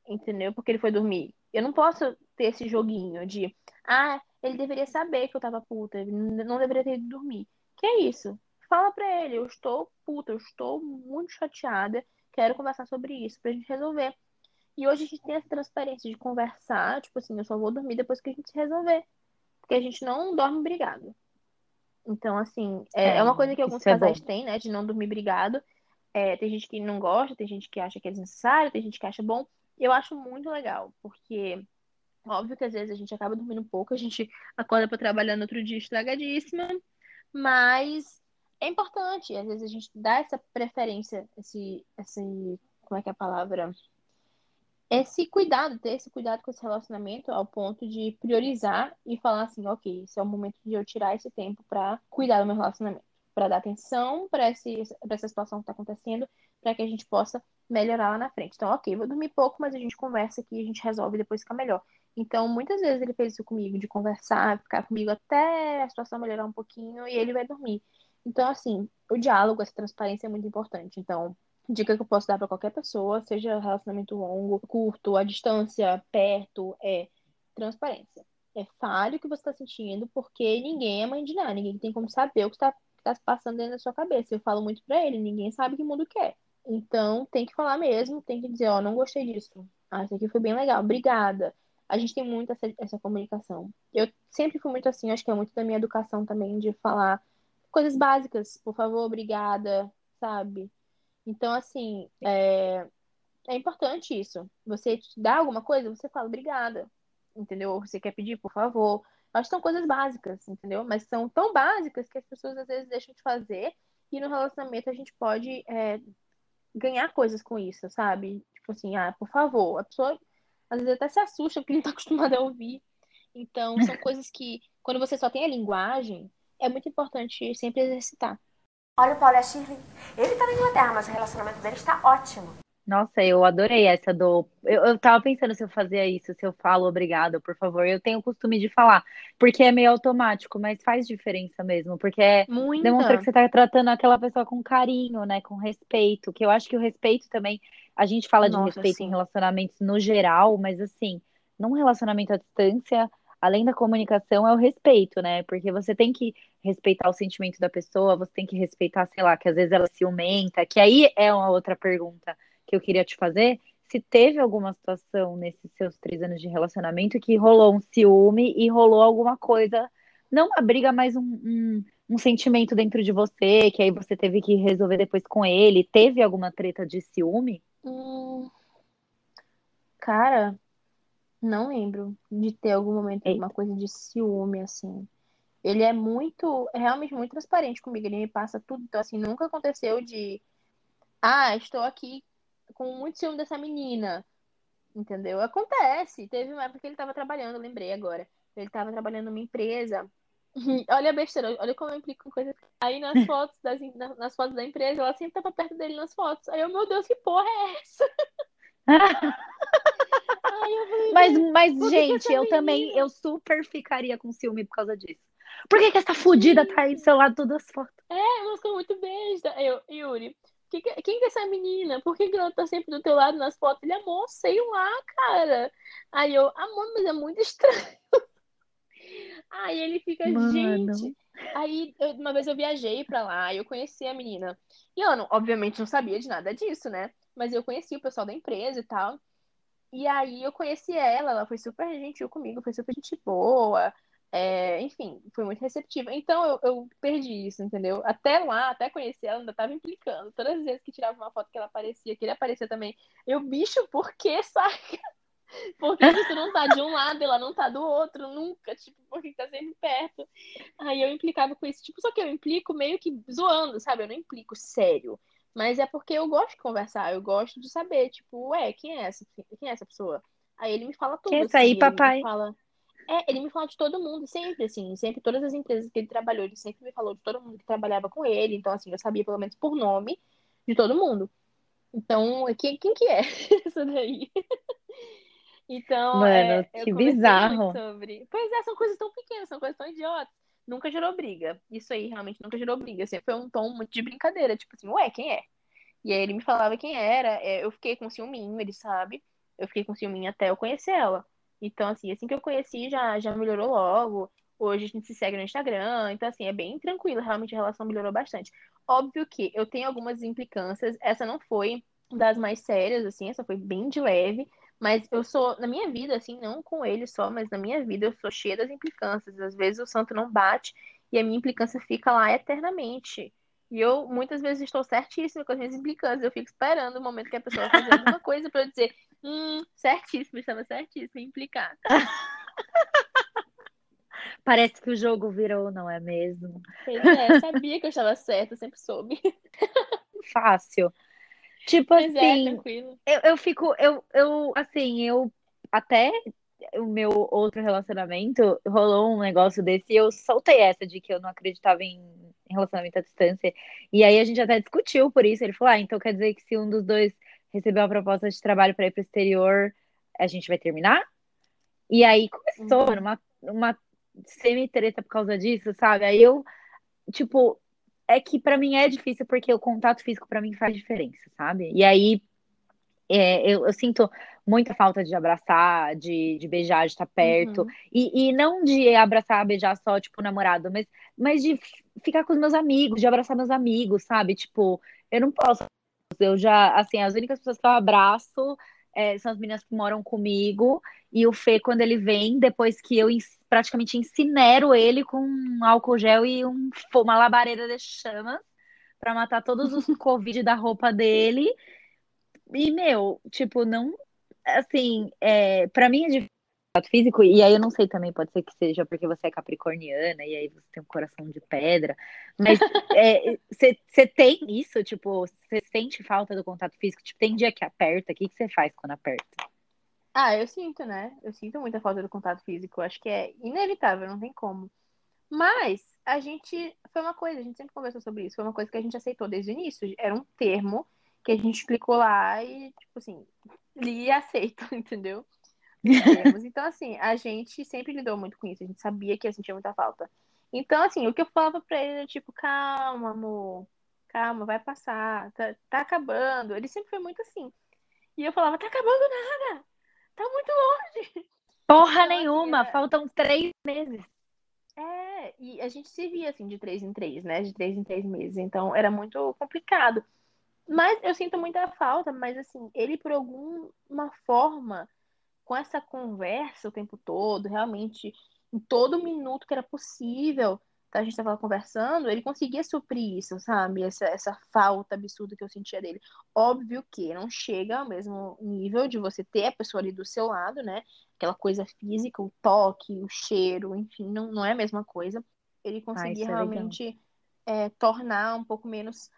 Entendeu? Porque ele foi dormir. Eu não posso ter esse joguinho de, ah, ele deveria saber que eu tava puta, ele não deveria ter ido dormir. Que é isso? Fala pra ele, eu estou puta, eu estou muito chateada, quero conversar sobre isso pra gente resolver. E hoje a gente tem essa transparência de conversar, tipo assim, eu só vou dormir depois que a gente se resolver. Porque a gente não dorme brigado. Então, assim, é, é, é uma coisa que alguns é casais têm, né? De não dormir brigado. É, tem gente que não gosta, tem gente que acha que é desnecessário, tem gente que acha bom. Eu acho muito legal, porque óbvio que às vezes a gente acaba dormindo pouco, a gente acorda para trabalhar no outro dia estragadíssima, mas é importante, às vezes a gente dá essa preferência, esse, esse como é que é a palavra? Esse cuidado, ter esse cuidado com esse relacionamento ao ponto de priorizar e falar assim, ok, esse é o momento de eu tirar esse tempo para cuidar do meu relacionamento, para dar atenção para essa situação que está acontecendo, para que a gente possa melhorar lá na frente. Então, ok, vou dormir pouco, mas a gente conversa aqui, a gente resolve depois fica melhor. Então, muitas vezes ele fez isso comigo, de conversar, ficar comigo até a situação melhorar um pouquinho e ele vai dormir. Então, assim, o diálogo, essa transparência é muito importante. Então, dica que eu posso dar para qualquer pessoa, seja relacionamento longo, curto, à distância, perto, é transparência. É fale o que você está sentindo, porque ninguém é mãe de nada, ninguém tem como saber o que está tá se passando dentro da sua cabeça. Eu falo muito para ele, ninguém sabe que mundo quer. Então, tem que falar mesmo, tem que dizer, ó, oh, não gostei disso. Ah, isso aqui foi bem legal, obrigada. A gente tem muito essa, essa comunicação. Eu sempre fui muito assim, acho que é muito da minha educação também, de falar coisas básicas, por favor, obrigada, sabe? Então, assim, é, é importante isso. Você dá alguma coisa, você fala obrigada, entendeu? Você quer pedir, por favor. Acho que são coisas básicas, entendeu? Mas são tão básicas que as pessoas às vezes deixam de fazer e no relacionamento a gente pode é, ganhar coisas com isso, sabe? Tipo assim, ah, por favor. A pessoa às vezes até se assusta porque não tá acostumada a ouvir. Então, são coisas que, quando você só tem a linguagem, é muito importante sempre exercitar. Olha o Paulo e a Shirley. Ele tá na Inglaterra, mas o relacionamento dele está ótimo. Nossa, eu adorei essa do. Eu, eu tava pensando se eu fazia isso, se eu falo obrigado, por favor. Eu tenho o costume de falar, porque é meio automático, mas faz diferença mesmo, porque é Muita. demonstra que você tá tratando aquela pessoa com carinho, né? Com respeito. Que eu acho que o respeito também. A gente fala de Nossa, respeito sim. em relacionamentos no geral, mas assim, num relacionamento à distância, além da comunicação, é o respeito, né? Porque você tem que respeitar o sentimento da pessoa, você tem que respeitar, sei lá, que às vezes ela ciumenta, que aí é uma outra pergunta que eu queria te fazer. Se teve alguma situação nesses seus três anos de relacionamento que rolou um ciúme e rolou alguma coisa, não uma briga, mas um, um, um sentimento dentro de você, que aí você teve que resolver depois com ele. Teve alguma treta de ciúme? Hum, cara, não lembro de ter algum momento alguma coisa de ciúme, assim. Ele é muito, é realmente muito transparente comigo. Ele me passa tudo. Então, assim, nunca aconteceu de. Ah, estou aqui com muito ciúme dessa menina. Entendeu? Acontece. Teve uma época que ele estava trabalhando, lembrei agora. Ele estava trabalhando numa empresa. olha a besteira, olha como eu implico com coisas. Aí nas fotos, das, nas fotos da empresa, ela sempre estava perto dele nas fotos. Aí eu, meu Deus, que porra é essa? falei, mas, mas gente, eu menina? também, eu super ficaria com ciúme por causa disso. Por que, que essa fudida tá aí do seu lado todas as fotos? É, ela ficou muito besta. Eu, Yuri, que, que, quem que é essa menina? Por que, que ela tá sempre do teu lado nas fotos? Ele, amor, sei lá, cara. Aí eu, amor, mas é muito estranho. Aí ele fica, Mano. gente. Aí eu- uma vez eu viajei pra lá e eu conheci a menina. E eu, não, obviamente, não sabia de nada disso, né? Mas eu conheci o pessoal da empresa e tal. E aí eu conheci ela, ela foi super gentil comigo, foi super gente boa. É, enfim, foi muito receptiva. Então eu, eu perdi isso, entendeu? Até lá, até conhecer ela, ainda tava implicando. Todas as vezes que tirava uma foto que ela aparecia, que ele aparecia também. Eu, bicho, por que, saca? Por que não tá de um lado ela não tá do outro? Nunca, tipo, por que tá sempre perto? Aí eu implicava com isso. Tipo, só que eu implico meio que zoando, sabe? Eu não implico sério. Mas é porque eu gosto de conversar, eu gosto de saber, tipo, ué, quem é essa, quem é essa pessoa? Aí ele me fala tudo, Quem é essa aí, assim, ele papai? fala... É, ele me fala de todo mundo, sempre, assim, sempre, todas as empresas que ele trabalhou, ele sempre me falou de todo mundo que trabalhava com ele, então, assim, eu sabia pelo menos por nome de todo mundo. Então, quem, quem que é essa daí? Então, Mano, é, que bizarro. sobre. Pois é, são coisas tão pequenas, são coisas tão idiotas. Nunca gerou briga. Isso aí realmente nunca gerou briga. Assim, foi um tom muito de brincadeira, tipo assim, ué, quem é? E aí ele me falava quem era. é, eu fiquei com ciúminho, ele sabe. Eu fiquei com ciúminho até eu conhecer ela. Então, assim, assim que eu conheci, já, já melhorou logo. Hoje a gente se segue no Instagram. Então, assim, é bem tranquilo. Realmente a relação melhorou bastante. Óbvio que eu tenho algumas implicâncias. Essa não foi das mais sérias, assim, essa foi bem de leve. Mas eu sou, na minha vida, assim, não com ele só, mas na minha vida eu sou cheia das implicâncias. Às vezes o santo não bate e a minha implicância fica lá eternamente. E eu muitas vezes estou certíssima com as minhas implicâncias. Eu fico esperando o momento que a pessoa vai fazer alguma coisa para eu dizer, hum, certíssimo, estava certíssimo, em implicar. Parece que o jogo virou, não é mesmo? Pois é, sabia que eu estava certa, sempre soube. Fácil. Tipo Mas é, assim, tranquilo. eu, eu fico, eu, eu, assim, eu até o meu outro relacionamento rolou um negócio desse e eu soltei essa de que eu não acreditava em relacionamento à distância. E aí a gente até discutiu por isso. Ele falou: Ah, então quer dizer que se um dos dois recebeu uma proposta de trabalho para ir para o exterior, a gente vai terminar? E aí começou, Uhum. mano, uma, uma semi-treta por causa disso, sabe? Aí eu, tipo, é que pra mim é difícil porque o contato físico pra mim faz diferença, sabe? E aí é, eu, eu sinto muita falta de abraçar, de, de beijar, de estar perto. Uhum. E, e não de abraçar, beijar só, tipo, o namorado, mas, mas de ficar com os meus amigos, de abraçar meus amigos, sabe? Tipo, eu não posso. Eu já, assim, as únicas pessoas que eu abraço é, são as meninas que moram comigo. E o Fê, quando ele vem, depois que eu ens- praticamente incinero ele com um álcool gel e um, uma labareda de chamas pra matar todos os Covid da roupa dele. E, meu, tipo, não. Assim, é, para mim é difícil contato físico, e aí eu não sei também, pode ser que seja porque você é capricorniana e aí você tem um coração de pedra, mas você tem isso, tipo, você sente falta do contato físico? Tipo, tem dia que aperta, o que você faz quando aperta? Ah, eu sinto, né? Eu sinto muita falta do contato físico. Acho que é inevitável, não tem como. Mas a gente. Foi uma coisa, a gente sempre conversou sobre isso. Foi uma coisa que a gente aceitou desde o início. Era um termo que a gente clicou lá e, tipo assim, li e aceito, entendeu? Então, assim, a gente sempre lidou muito com isso. A gente sabia que ia sentir muita falta. Então, assim, o que eu falava pra ele era tipo, calma, amor. Calma, vai passar. Tá, tá acabando. Ele sempre foi muito assim. E eu falava, tá acabando nada. Tá muito longe. Porra Então, assim, nenhuma, era- faltam três meses. É, e a gente se via assim de três em três, né? De três em três meses. Então era muito complicado. Mas eu sinto muita falta, mas assim, ele por alguma forma, com essa conversa o tempo todo, realmente, em todo minuto que era possível, a gente tava conversando, ele conseguia suprir isso, sabe? Essa, essa falta absurda que eu sentia dele. Óbvio que não chega ao mesmo nível de você ter a pessoa ali do seu lado, né? Aquela coisa física, o toque, o cheiro, enfim, não, não é a mesma coisa. Ele conseguia isso é realmente é, tornar um pouco menos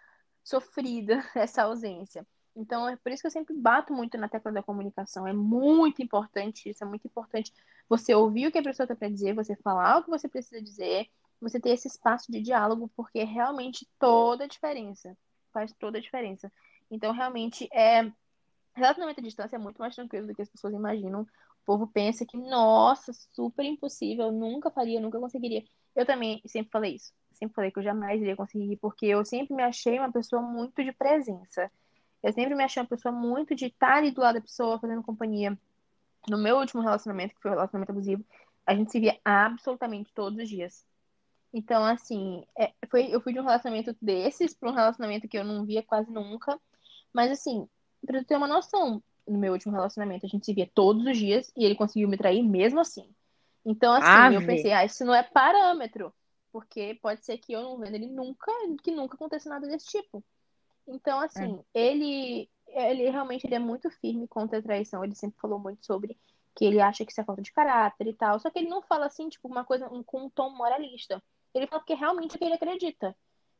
sofrida essa ausência. Então, é por isso que eu sempre bato muito na tecla da comunicação. É muito importante isso, é muito importante você ouvir o que a pessoa está para dizer, você falar o que você precisa dizer, você ter esse espaço de diálogo, porque realmente toda a diferença. Faz toda a diferença. Então, realmente, é. Relacionamento à distância é muito mais tranquilo do que as pessoas imaginam. O povo pensa que, nossa, super impossível, nunca faria, nunca conseguiria. Eu também sempre falei isso. Sempre falei que eu jamais iria conseguir, porque eu sempre me achei uma pessoa muito de presença. Eu sempre me achei uma pessoa muito de estar ali do lado da pessoa, fazendo companhia. No meu último relacionamento, que foi o relacionamento abusivo, A gente se via absolutamente todos os dias. Então, assim, é, foi, eu fui de um relacionamento desses para um relacionamento que eu não via quase nunca. Mas, assim, pra tu ter uma noção, no meu último relacionamento, a gente se via todos os dias e ele conseguiu me trair mesmo assim. Então, assim, Ave. eu pensei, ah, isso não é parâmetro. Porque pode ser que eu não vendo ele nunca, que nunca aconteça nada desse tipo. Então, assim, ele, ele realmente ele é muito firme contra a traição. Ele sempre falou muito sobre que ele acha que isso é falta de caráter e tal. Só que ele não fala assim, tipo, uma coisa um, com um tom moralista. Ele fala porque realmente é que ele acredita.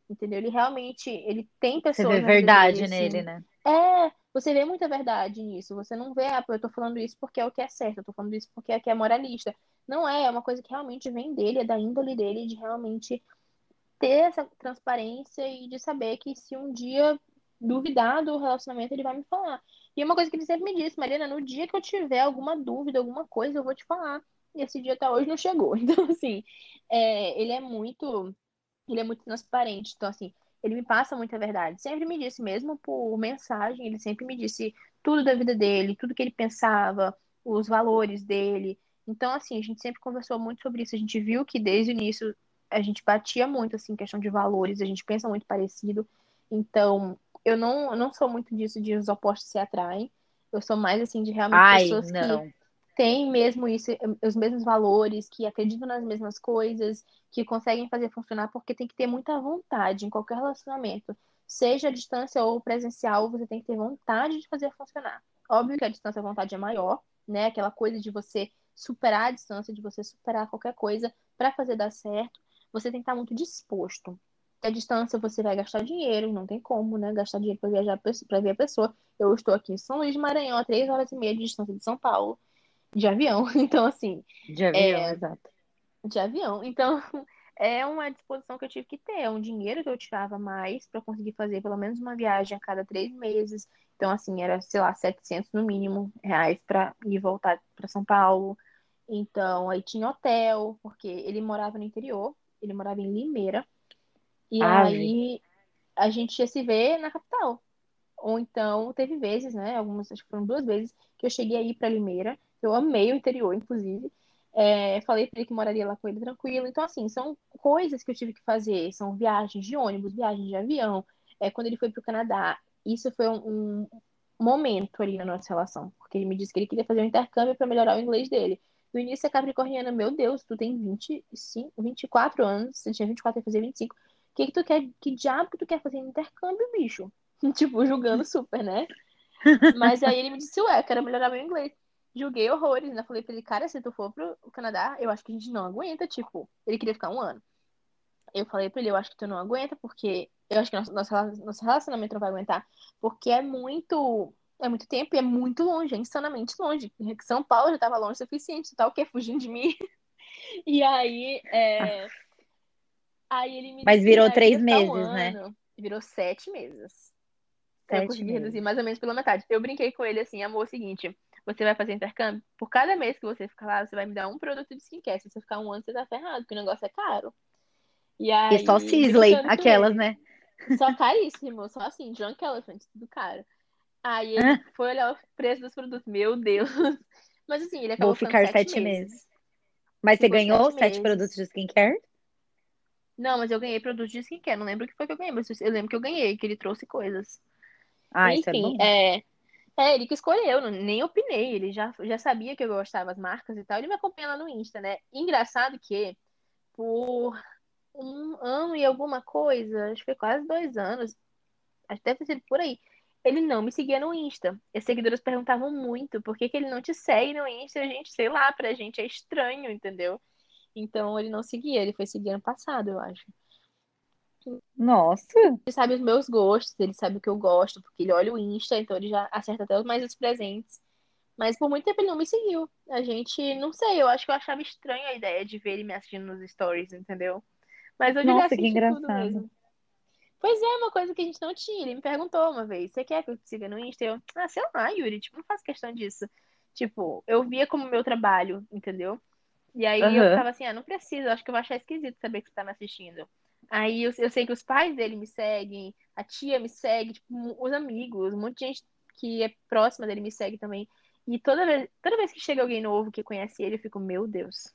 Entendeu? Ele realmente, ele tem Você pessoas vê na vida verdade dele, nele, assim. né? É, você vê muita verdade nisso. Você não vê, ah, eu tô falando isso porque é o que é certo, eu tô falando isso porque é que é moralista. Não é, é uma coisa que realmente vem dele, é da índole dele, de realmente ter essa transparência e de saber que se um dia duvidar do relacionamento, ele vai me falar. E uma coisa que ele sempre me disse, Marina, no dia que eu tiver alguma dúvida, alguma coisa, eu vou te falar. E esse dia até hoje não chegou. Então, assim, é, ele é muito, ele é muito transparente. Então, assim, ele me passa muita verdade. Sempre me disse, mesmo por mensagem, ele sempre me disse tudo da vida dele, tudo que ele pensava, os valores dele. Então, assim, a gente sempre conversou muito sobre isso. A gente viu que desde o início a gente batia muito, assim, questão de valores, a gente pensa muito parecido. Então, eu não, eu não sou muito disso de os opostos se atraem. Eu sou mais, assim, de realmente Ai, pessoas que não. Têm mesmo isso, os mesmos valores, que acreditam nas mesmas coisas, que conseguem fazer funcionar, porque tem que ter muita vontade em qualquer relacionamento. Seja a distância ou presencial, você tem que ter vontade de fazer funcionar. Óbvio que a distância a vontade é maior, né? Aquela coisa de você superar a distância, de você superar qualquer coisa para fazer dar certo. Você tem que estar muito disposto. A distância você vai gastar dinheiro, não tem como, né? Gastar dinheiro para viajar para ver a pessoa. Eu estou aqui em São Luís de Maranhão, a três horas e meia de distância de São Paulo, de avião. Então, assim, De avião, É. exato. de avião. Então, é uma disposição que eu tive que ter. É um dinheiro que eu tirava mais para conseguir fazer pelo menos uma viagem a cada três meses. Então, assim, era, sei lá, 700 no mínimo reais para ir voltar para São Paulo. Então, aí tinha hotel, porque ele morava no interior, ele morava em Limeira. E Ave. aí a gente ia se ver na capital. Ou então, teve vezes, né? Algumas, acho que foram duas vezes que eu cheguei aí para Limeira. Eu amei o interior, inclusive. É, falei para ele que moraria lá com ele tranquilo. Então, assim, são coisas que eu tive que fazer. São viagens de ônibus, viagens de avião. É, quando ele foi para o Canadá, isso foi um, um momento ali na nossa relação. Porque ele me disse que ele queria fazer um intercâmbio para melhorar o inglês dele. No início, a Capricorniana, meu Deus, tu tem 25, 24 anos, você tinha 24 ia fazer 25. O que que tu quer, que diabo que tu quer fazer intercâmbio, bicho? Tipo, julgando super, né? Mas aí ele me disse, ué, eu quero melhorar meu inglês. Julguei horrores, né? Falei pra ele, cara, se tu for pro Canadá, eu acho que a gente não aguenta, tipo, ele queria ficar um ano. Eu falei pra ele, eu acho que tu não aguenta, porque eu acho que nosso, nosso, nosso relacionamento não vai aguentar, porque é muito, é muito tempo e é muito longe, é insanamente longe. São Paulo já tava longe o suficiente, tu tá o quê? Fugindo de mim? E aí, é... aí ele me Mas disse, virou "Ah, eu três ficar um meses, né? ano." Virou sete meses. Sete eu consegui meses. reduzir mais ou menos pela metade. Eu brinquei com ele assim, amor, é o seguinte, você vai fazer intercâmbio, por cada mês que você ficar lá, você vai me dar um produto de skincare. Se você ficar um ano, você tá ferrado, porque o negócio é caro. E aí, E só Sisley, aquelas, né? Só caríssimo, só assim, Drunk Elephant, tudo caro. Aí ele foi olhar o preço dos produtos, meu Deus. Mas assim, ele acabou Vou ficar sete sete meses. meses. Mas você Ficou ganhou sete sete produtos de skincare? Não, mas eu ganhei produtos de skincare. Não lembro o que foi que eu ganhei, mas eu lembro que eu ganhei, que ele trouxe coisas. Ah, isso é Enfim, bom. é, é ele que escolheu, não- nem opinei. Ele já, já sabia que eu gostava das marcas e tal. Ele me acompanha lá no Insta, né? Engraçado que por um ano e alguma coisa, acho que foi quase dois anos, acho que deve ter sido por aí. Ele não me seguia no Insta. E as seguidoras perguntavam muito por que que ele não te segue no Insta. A gente, sei lá, pra gente é estranho, entendeu? Então ele não seguia, ele foi seguir ano passado, eu acho. Nossa, Ele sabe os meus gostos, ele sabe o que eu gosto, porque ele olha o Insta, então ele já acerta até mais os presentes. Mas por muito tempo ele não me seguiu. A gente, não sei, eu acho que eu achava estranho a ideia de ver ele me assistindo nos stories, entendeu? Mas ele Nossa, que assiste tudo engraçado. mesmo. Pois é, uma coisa que a gente não tinha. Ele me perguntou uma vez: Você quer que eu te siga no Insta? Eu, ah, sei lá, Yuri, tipo, não faço questão disso. Tipo, eu via como meu trabalho, entendeu? E aí eu Aham. ficava assim: Ah, não precisa, eu acho que eu vou achar esquisito saber que você tá me assistindo. Aí eu, eu sei que os pais dele me seguem, a tia me segue, tipo, os amigos, um monte de gente que é próxima dele me segue também. E toda vez, toda vez que chega alguém novo que conhece ele, eu fico, meu Deus,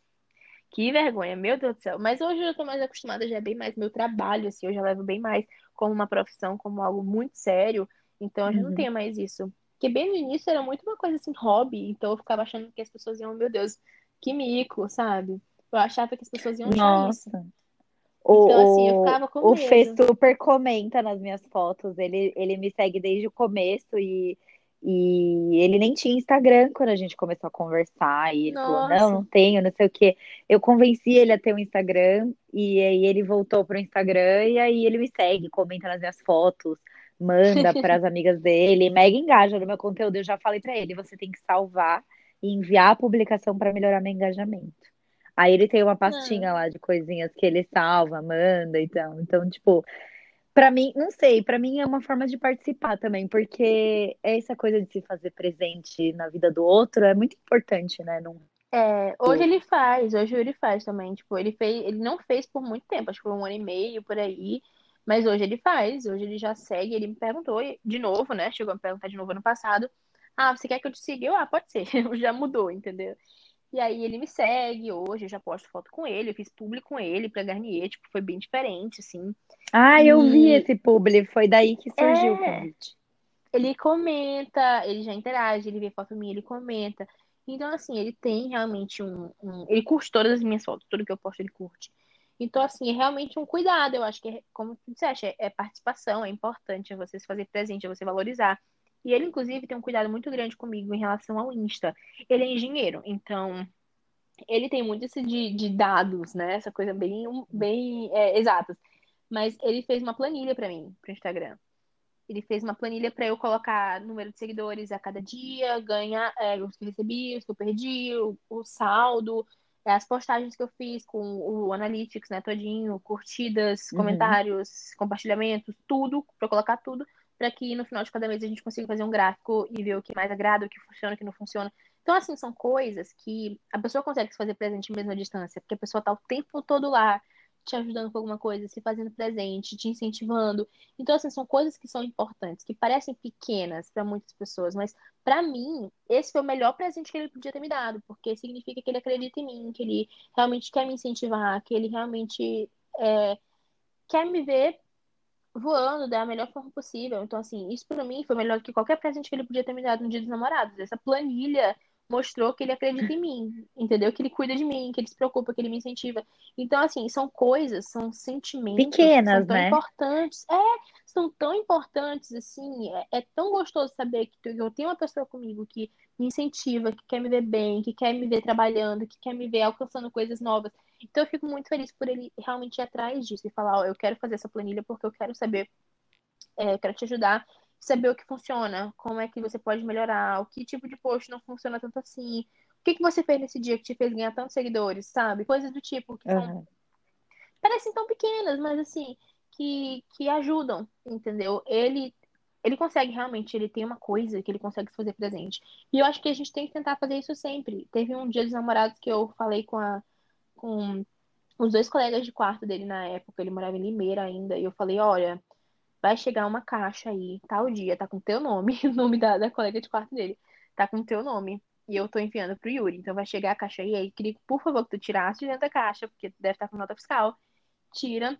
Que vergonha, meu Deus do céu. Mas hoje eu tô mais acostumada, já é bem mais meu trabalho, assim, eu já levo bem mais como uma profissão, como algo muito sério. Então eu já não Uhum. tenho mais isso. Porque bem no início era muito uma coisa assim, hobby. Então eu ficava achando que as pessoas iam, meu Deus, que mico, sabe? Eu achava que as pessoas iam achar isso. Nossa. O, Então, assim, eu ficava com o Fê medo. super comenta nas minhas fotos. Ele, ele me segue desde o começo e, e ele nem tinha Instagram quando a gente começou a conversar. E ele falou: Não, Nossa. não tenho, não sei o quê. Eu convenci ele a ter um Instagram e aí ele voltou pro Instagram e aí ele me segue, comenta nas minhas fotos, manda para as amigas dele, mega engaja no meu conteúdo. Eu já falei para ele: Você tem que salvar e enviar a publicação para melhorar meu engajamento. Aí ele tem uma pastinha Não. lá de coisinhas que ele salva, manda e tal. Então, tipo, pra mim, não sei, pra mim é uma forma de participar também, porque essa coisa de se fazer presente na vida do outro é muito importante, né? Não... É, hoje ele faz, hoje ele faz também. Tipo, ele fez, ele não fez por muito tempo, acho que foi um ano e meio por aí. Mas hoje ele faz, hoje ele já segue. Ele me perguntou de novo, né? Chegou a me perguntar de novo ano passado. Ah, você quer que eu te siga? Eu, ah, pode ser. Já mudou, entendeu? E aí ele me segue hoje, eu já posto foto com ele, eu fiz publi com ele pra Garnier, tipo, foi bem diferente, assim. Ah, eu vi E esse publi, foi daí que surgiu o é, convite. ele comenta, ele já interage, ele vê foto minha, ele comenta. Então, assim, ele tem realmente um, um- Ele curte todas as minhas fotos, tudo que eu posto ele curte. Então, assim, é realmente um cuidado. Eu acho que, é, como tu disseste, é, é participação, é importante, você se fazer presente, é você valorizar. E ele, inclusive, tem um cuidado muito grande comigo em relação ao Insta. Ele é engenheiro, então ele tem muito esse de, de dados, né? Essa coisa bem, bem é, exatas. Mas ele fez uma planilha pra mim, pro Instagram. Ele fez uma planilha para eu colocar número de seguidores a cada dia, ganhar é, os que eu recebi, os que eu perdi, o, o saldo, é, as postagens que eu fiz com o Analytics, né, todinho, curtidas, Uhum. comentários, compartilhamentos, tudo, para colocar tudo, para que no final de cada mês a gente consiga fazer um gráfico e ver o que mais agrada, o que funciona, o que não funciona. Então, assim, são coisas que a pessoa consegue se fazer presente mesmo à distância, porque a pessoa tá o tempo todo lá, te ajudando com alguma coisa, se fazendo presente, te incentivando. Então, assim, são coisas que são importantes, que parecem pequenas para muitas pessoas, mas para mim, esse foi o melhor presente que ele podia ter me dado, porque significa que ele acredita em mim, que ele realmente quer me incentivar, que ele realmente é, quer me ver voando da melhor forma possível. Então, assim, isso para mim foi melhor que qualquer presente que ele podia ter me dado no Dia dos Namorados. Essa planilha mostrou que ele acredita em mim, entendeu? Que ele cuida de mim, que ele se preocupa, que ele me incentiva. Então, assim, são coisas, são sentimentos que são Pequenas, tão né? importantes. É, são tão importantes, assim. É, é tão gostoso saber que eu tenho uma pessoa comigo que me incentiva, que quer me ver bem, que quer me ver trabalhando, que quer me ver alcançando coisas novas. Então, eu fico muito feliz por ele realmente ir atrás disso e falar: Ó, eu quero fazer essa planilha porque eu quero saber é, eu quero te ajudar, saber o que funciona, como é que você pode melhorar, o que tipo de post não funciona tanto assim, o que que você fez nesse dia que te fez ganhar tantos seguidores, sabe? Coisas do tipo que são, Aham. parecem tão pequenas, mas assim, que, que ajudam, entendeu? Ele ele consegue realmente, ele tem uma coisa que ele consegue se fazer presente. E eu acho que a gente tem que tentar fazer isso sempre. Teve um dia dos namorados que eu falei com a com os dois colegas de quarto dele na época, ele morava em Limeira ainda, e eu falei, olha, vai chegar uma caixa aí, tal dia, tá com teu nome, o nome da, da colega de quarto dele, tá com teu nome. E eu tô enviando pro Yuri. Então vai chegar a caixa aí, aí queria, por favor, que tu tirasse de dentro da caixa, porque deve estar com nota fiscal. Tira,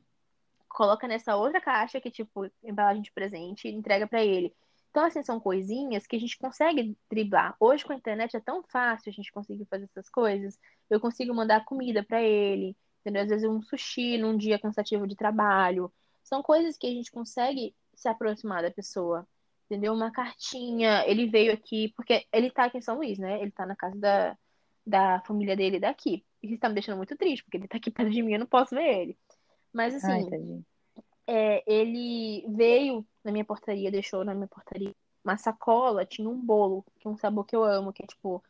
coloca nessa outra caixa, que tipo embalagem de presente, e entrega pra ele. Então, assim, são coisinhas que a gente consegue driblar. Hoje, com a internet, é tão fácil a gente conseguir fazer essas coisas. Eu consigo mandar comida pra ele, entendeu? Às vezes um sushi num dia cansativo de trabalho. São coisas que a gente consegue se aproximar da pessoa, entendeu? Uma cartinha. Ele veio aqui, porque ele tá aqui em São Luís, né? Ele tá na casa da, da família dele daqui. Isso tá me deixando muito triste, porque ele tá aqui perto de mim e eu não posso ver ele. Mas, Ai, assim, tadinho. É, ele veio na minha portaria, deixou na minha portaria uma sacola, tinha um bolo, que é um sabor que eu amo, que é tipo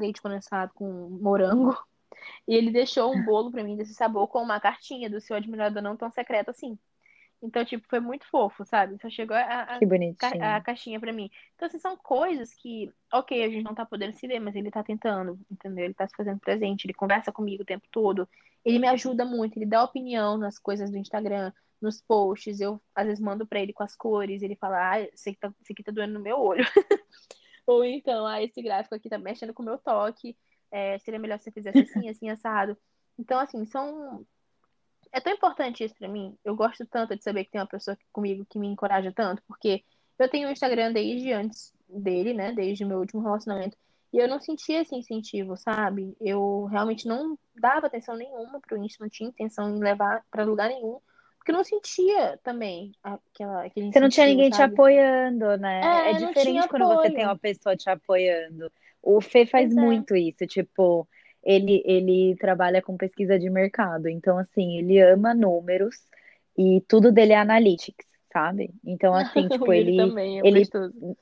leite condensado com morango. E ele deixou um bolo pra mim desse sabor com uma cartinha do seu admirador não tão secreto assim. Então, tipo, foi muito fofo, sabe? Só chegou a, a, ca- a caixinha pra mim. Então, assim, são coisas que, ok, a gente não tá podendo se ver, mas ele tá tentando, entendeu? Ele tá se fazendo presente, ele conversa comigo o tempo todo. Ele me ajuda muito, ele dá opinião nas coisas do Instagram, nos posts. Eu, às vezes, mando pra ele com as cores, ele fala, ah, isso aqui tá, isso aqui tá doendo no meu olho. Ou então, ah, esse gráfico aqui tá mexendo com o meu toque. É, seria melhor se você fizesse assim, assim, assado. Então, assim, são. É tão importante isso pra mim. Eu gosto tanto de saber que tem uma pessoa comigo que me encoraja tanto, porque eu tenho o um Instagram desde antes dele, né? Desde o meu último relacionamento. E eu não sentia esse incentivo, sabe? Eu realmente não dava atenção nenhuma pro Insta, não tinha intenção em levar para lugar nenhum. Porque eu não sentia também aquela, aquele Você não tinha ninguém sabe? te apoiando, né? É, É, diferente quando você apoio. tem uma pessoa te apoiando. O Fê faz Pois é. muito isso, tipo, ele, ele trabalha com pesquisa de mercado, então assim, ele ama números e tudo dele é analytics, sabe? Então assim, tipo, ele, também é ele gostoso.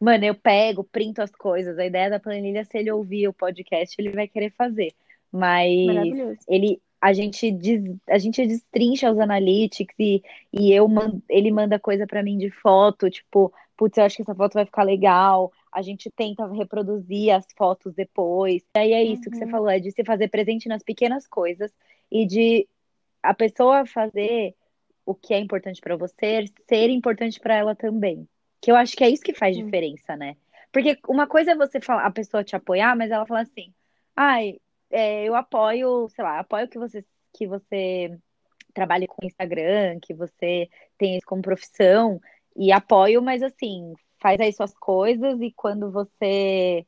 Mano, eu pego, printo as coisas. A ideia da planilha, se ele ouvir o podcast, ele vai querer fazer. Mas ele, a gente, des- a gente destrincha os analytics e, e eu man- ele manda coisa pra mim de foto, tipo, putz, eu acho que essa foto vai ficar legal. A gente tenta reproduzir as fotos depois. E aí é isso que você Uhum. falou, é de se fazer presente nas pequenas coisas e de a pessoa fazer o que é importante pra você ser importante pra ela também. Que eu acho que é isso que faz Sim. diferença, né? Porque uma coisa é você falar, a pessoa te apoiar, mas ela fala assim, ai, é, eu apoio, sei lá, apoio que você, que você trabalhe com Instagram, que você tenha isso como profissão, e apoio, mas assim, faz aí suas coisas e quando você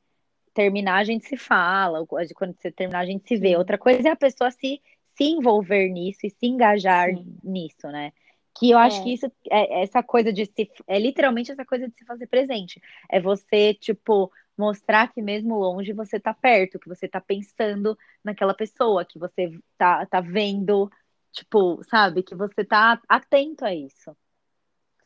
terminar, a gente se fala, ou quando você terminar, a gente se vê. Outra coisa é a pessoa se, se envolver nisso e se engajar Sim. nisso, né? Que eu acho É. que isso é essa coisa de se. É literalmente essa coisa de se fazer presente. É você, tipo, mostrar que mesmo longe você tá perto, que você tá pensando naquela pessoa, que você tá, tá vendo, tipo, sabe? Que você tá atento a isso.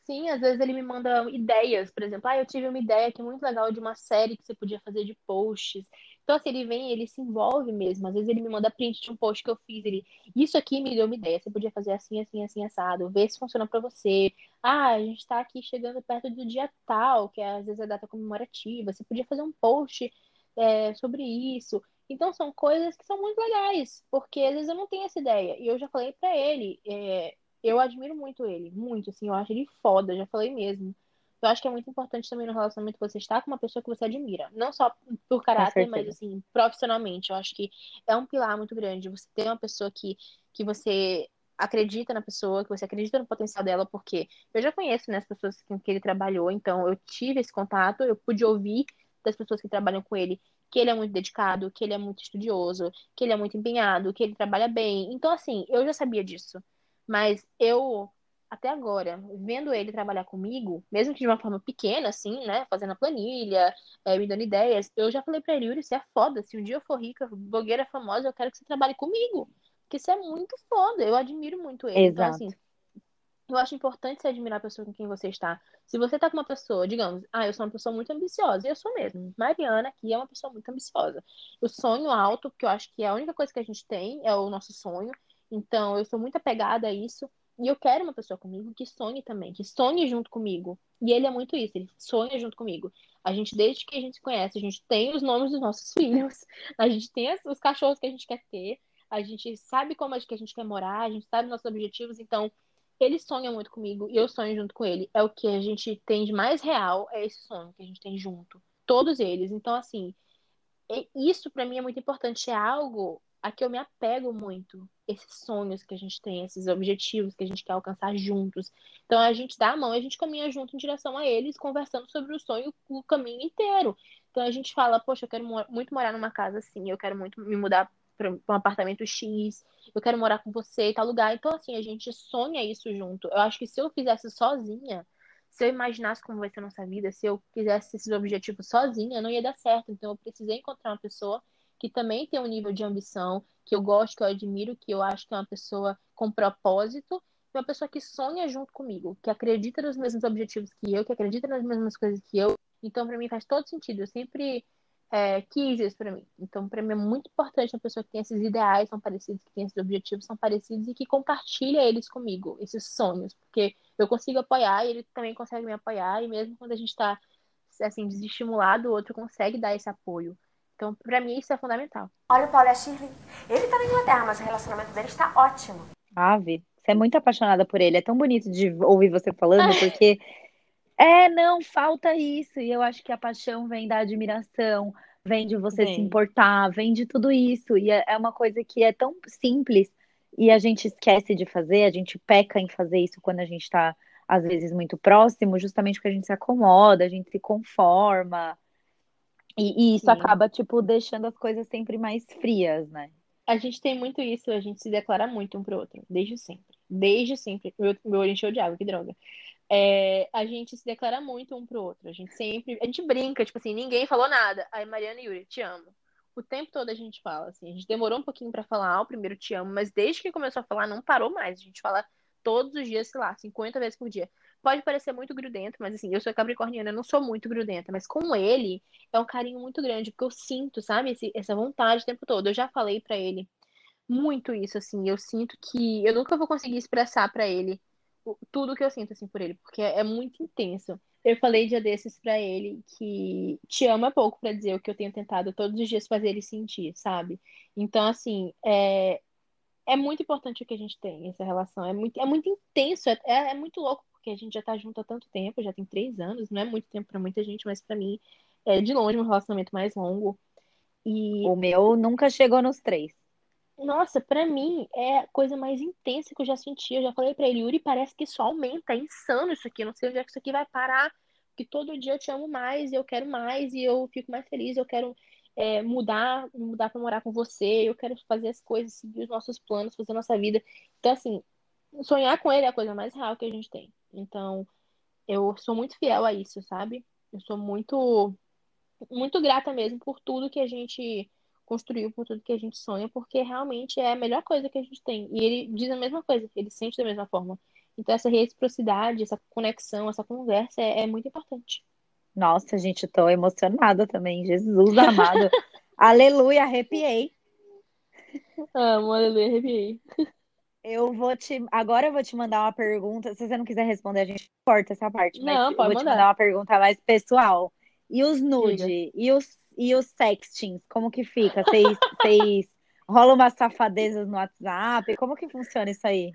Sim, às vezes ele me manda ideias, por exemplo, ah, eu tive uma ideia aqui muito legal de uma série que você podia fazer de posts. Então, assim, ele vem, ele se envolve mesmo. Às vezes ele me manda print de um post que eu fiz, ele, isso aqui me deu uma ideia, você podia fazer assim, assim, assim, assado, ver se funciona pra você. Ah, a gente tá aqui chegando perto do dia tal, que é, às vezes é data comemorativa, você podia fazer um post é, sobre isso. Então, são coisas que são muito legais, porque às vezes eu não tenho essa ideia. E eu já falei pra ele, é, eu admiro muito ele, muito, assim, eu acho ele foda, já falei mesmo. Eu acho que é muito importante também no relacionamento você estar com uma pessoa que você admira. Não só por caráter, mas assim, profissionalmente. Eu acho que é um pilar muito grande. Você ter uma pessoa que, que você acredita na pessoa, que você acredita no potencial dela, porque eu já conheço, né, as pessoas com que ele trabalhou, então eu tive esse contato, eu pude ouvir das pessoas que trabalham com ele que ele é muito dedicado, que ele é muito estudioso, que ele é muito empenhado, que ele trabalha bem. Então, assim, eu já sabia disso. Mas eu, até agora, vendo ele trabalhar comigo, mesmo que de uma forma pequena, assim, né? Fazendo a planilha, é, me dando ideias, eu já falei pra ele, Yuri, você é foda. Se um dia eu for rica, blogueira famosa, eu quero que você trabalhe comigo. Porque você é muito foda. Eu admiro muito ele. Então, Exato. assim, eu acho importante você admirar a pessoa com quem você está. Se você tá com uma pessoa, digamos, ah, eu sou uma pessoa muito ambiciosa, e eu sou mesmo. Mariana aqui é uma pessoa muito ambiciosa. Eu sonho alto, porque eu acho que a única coisa que a gente tem é o nosso sonho. Então, eu sou muito apegada a isso. E eu quero uma pessoa comigo que sonhe também, que sonhe junto comigo. E ele é muito isso, ele sonha junto comigo. A gente, desde que a gente se conhece, a gente tem os nomes dos nossos filhos, a gente tem os cachorros que a gente quer ter, a gente sabe como é que a gente quer morar, a gente sabe nossos objetivos, então ele sonha muito comigo e eu sonho junto com ele. É o que a gente tem de mais real, é esse sonho que a gente tem junto. Todos eles. Então, assim, e- isso pra mim é muito importante. É algo a que eu me apego muito. Esses sonhos que a gente tem, esses objetivos que a gente quer alcançar juntos. Então a gente dá a mão e a gente caminha junto em direção a eles, conversando sobre o sonho o caminho inteiro. Então a gente fala, poxa, eu quero muito morar numa casa assim, eu quero muito me mudar para um apartamento X, eu quero morar com você em tal lugar. Então, assim, a gente sonha isso junto. Eu acho que se eu fizesse sozinha, se eu imaginasse como vai ser a nossa vida, se eu quisesse esses objetivos sozinha, não ia dar certo. Então, eu precisei encontrar uma pessoa que também tem um nível de ambição, que eu gosto, que eu admiro, que eu acho que é uma pessoa com propósito, uma pessoa que sonha junto comigo, que acredita nos mesmos objetivos que eu, que acredita nas mesmas coisas que eu. Então, pra mim faz todo sentido. Eu sempre é, quis isso pra mim. Então, pra mim é muito importante uma pessoa que tem esses ideais, são parecidos, que tem esses objetivos, são parecidos e que compartilha eles comigo, esses sonhos, porque eu consigo apoiar e ele também consegue me apoiar, e mesmo quando a gente tá assim, desestimulado, o outro consegue dar esse apoio. Então, pra mim, isso é fundamental. Olha o Paulo e a Shirley. Ele tá na Inglaterra, mas o relacionamento deles tá ótimo. Ave, você é muito apaixonada por ele. É tão bonito de ouvir você falando, porque é, não, falta isso. E eu acho que a paixão vem da admiração, vem de você se Vem. importar, vem de tudo isso. E é é uma coisa que é tão simples e a gente esquece de fazer, a gente peca em fazer isso quando a gente tá, às vezes, muito próximo, justamente porque a gente se acomoda, a gente se conforma. E, e isso Sim. acaba, tipo, deixando as coisas sempre mais frias, né? A gente tem muito isso, a gente se declara muito um pro outro, desde sempre. Desde sempre. Meu, meu olho encheu de água, que droga. É, a gente se declara muito um pro outro. A gente sempre. A gente brinca, tipo assim, ninguém falou nada. Aí, Mariana e Yuri, te amo. O tempo todo a gente fala, assim. A gente demorou um pouquinho pra falar o primeiro te amo, mas desde que começou a falar, não parou mais. A gente fala todos os dias, sei lá, 50 vezes por dia. Pode parecer muito grudento, mas assim, eu sou capricorniana, eu não sou muito grudenta, mas com ele é um carinho muito grande, porque eu sinto, sabe, esse- essa vontade o tempo todo. Eu já falei pra ele muito isso, assim. Eu sinto que eu nunca vou conseguir expressar pra ele o- tudo que eu sinto, assim, por ele, porque é, muito intenso. Eu falei dia desses pra ele que te amo é pouco pra dizer o que eu tenho tentado todos os dias fazer ele sentir, sabe? Então, assim, é, é muito importante o que a gente tem, essa relação. É muito, é muito intenso, é, é, é muito louco, porque a gente já tá junto há tanto tempo, já tem três anos, não é muito tempo pra muita gente, mas pra mim é de longe um relacionamento mais longo. E O meu nunca chegou nos três. nossa, pra mim é a coisa mais intensa que eu já senti. Eu já falei pra ele, Yuri, parece que isso aumenta, é insano isso aqui. Eu não sei onde é que isso aqui vai parar. Porque todo dia eu te amo mais, e eu quero mais, e eu fico mais feliz, eu quero é, mudar, mudar pra morar com você, eu quero fazer as coisas, seguir os nossos planos, fazer a nossa vida. Então, assim, sonhar com ele é a coisa mais real que a gente tem. Então, eu sou muito fiel a isso, sabe? Eu sou muito, muito grata mesmo por tudo que a gente construiu, por tudo que a gente sonha, porque realmente é a melhor coisa que a gente tem. E ele diz a mesma coisa, ele sente da mesma forma. Então, essa reciprocidade, essa conexão, essa conversa é, é muito importante. Nossa, gente, tô emocionada também. Jesus amado. Aleluia, arrepiei. Amo, aleluia, arrepiei. Eu vou te. Agora eu vou te mandar uma pergunta. Se você não quiser responder, a gente corta essa parte. Mas Não, eu pode vou te mandar. mandar uma pergunta mais pessoal. E os nude? E os, e os sextings? Como que fica? Vocês, vocês rolam umas safadezas no WhatsApp? Como que funciona isso aí?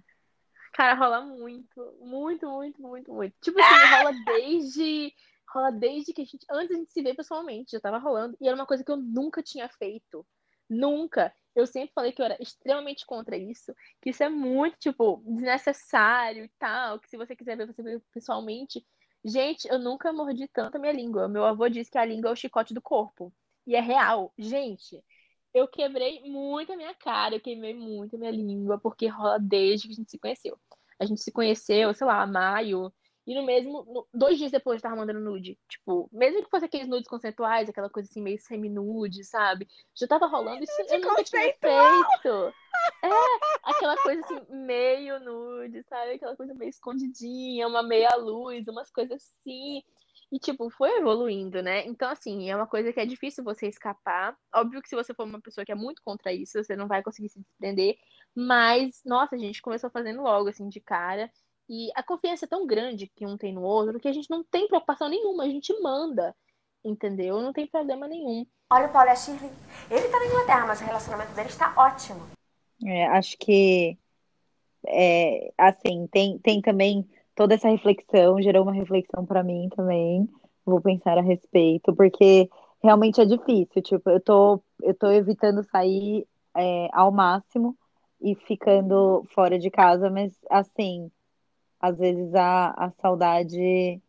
Cara, rola muito, muito, muito, muito, muito. Tipo assim, rola desde. Rola desde que a gente. Antes a gente se ver pessoalmente, já tava rolando. E era uma coisa que eu nunca tinha feito. Nunca. Eu sempre falei que eu era extremamente contra isso. Que isso é muito, tipo, desnecessário e tal. Que se você quiser ver você ver pessoalmente. Gente, eu nunca mordi tanto a minha língua. Meu avô disse que a língua é o chicote do corpo. E é real. Gente, eu quebrei muito a minha cara, eu queimei muito a minha língua, porque rola desde que a gente se conheceu. A gente se conheceu, sei lá, maio, e no mesmo, no- dois dias depois eu tava mandando nude. Tipo, mesmo que fosse aqueles nudes conceituais, aquela coisa assim, meio semi-nude, sabe? Já tava rolando isso, eu nunca tinha feito. É, aquela coisa assim, meio nude, sabe? Aquela coisa meio escondidinha, uma meia luz, umas coisas assim. E, tipo, foi evoluindo, né? Então, assim, é uma coisa que é difícil você escapar. Óbvio que se você for uma pessoa que é muito contra isso, você não vai conseguir se desprender. Mas, nossa, a gente começou fazendo logo, assim, de cara. E a confiança é tão grande que um tem no outro que a gente não tem preocupação nenhuma, a gente manda. Entendeu? Não tem problema nenhum. Olha o Paulo e a Shirley. Ele tá na Inglaterra, mas o relacionamento deles tá ótimo. É, acho que é, assim, tem, tem também toda essa reflexão, gerou uma reflexão para mim também. Vou pensar a respeito, porque realmente é difícil. Tipo, eu tô, eu tô evitando sair é, ao máximo e ficando fora de casa, mas assim, às vezes a, a saudade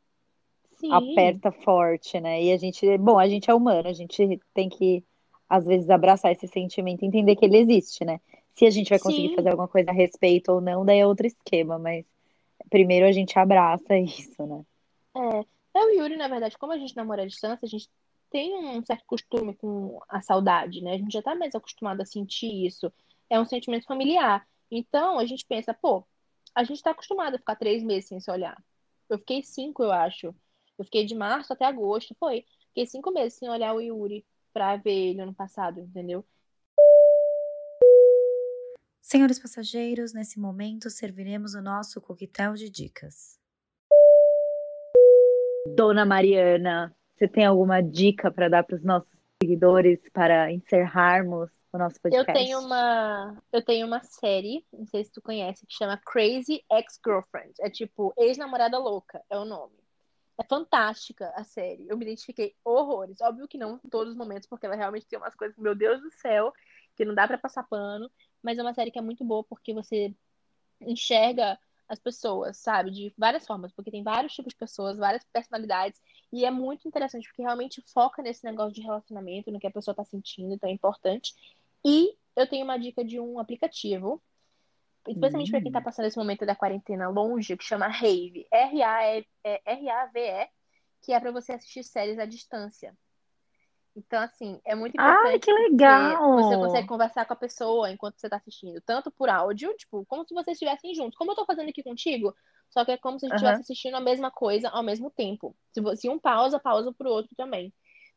Sim. aperta forte, né? E a gente, bom, a gente é humano, a gente tem que, às vezes, abraçar esse sentimento e entender que ele existe, né? Se a gente vai conseguir Sim. fazer alguma coisa a respeito ou não, daí é outro esquema, mas primeiro a gente abraça isso, né? É, eu e o Yuri, na verdade, como a gente namora à distância, a gente tem um certo costume com a saudade, né? A gente já tá mais acostumado a sentir isso. É um sentimento familiar. Então, a gente pensa, pô, a gente tá acostumado a ficar três meses sem se olhar. Eu fiquei cinco, eu acho. Eu fiquei de março até agosto, foi. Fiquei cinco meses sem olhar o Yuri pra ver ele ano passado, entendeu? Senhores passageiros, nesse momento serviremos o nosso coquetel de dicas. Dona Mariana, você tem alguma dica para dar para os nossos seguidores para encerrarmos o nosso Eu podcast? tenho uma, eu tenho uma série, não sei se tu conhece, que chama Crazy Ex-Girlfriend. É tipo Ex-Namorada Louca, é o nome. É fantástica a série. Eu me identifiquei horrores. Óbvio que não em todos os momentos, porque ela realmente tem umas coisas, meu Deus do céu, que não dá para passar pano. Mas é uma série que é muito boa porque você enxerga as pessoas, sabe? De várias formas, porque tem vários tipos de pessoas, várias personalidades. E é muito interessante porque realmente foca nesse negócio de relacionamento, no que a pessoa tá sentindo, então é importante. E eu tenho uma dica de um aplicativo especialmente para quem está hum. passando esse momento da quarentena longe, que chama Rave, R-A-V-E, que é para você assistir séries à distância. Então, assim, é muito importante. Ai, que legal! Você consegue conversar com a pessoa enquanto você está assistindo, tanto por áudio, tipo, como se vocês estivessem juntos. Como eu estou fazendo aqui contigo, só que é como se a gente estivesse uhum. assistindo a mesma coisa ao mesmo tempo. Se, se um pausa, pausa pro outro também.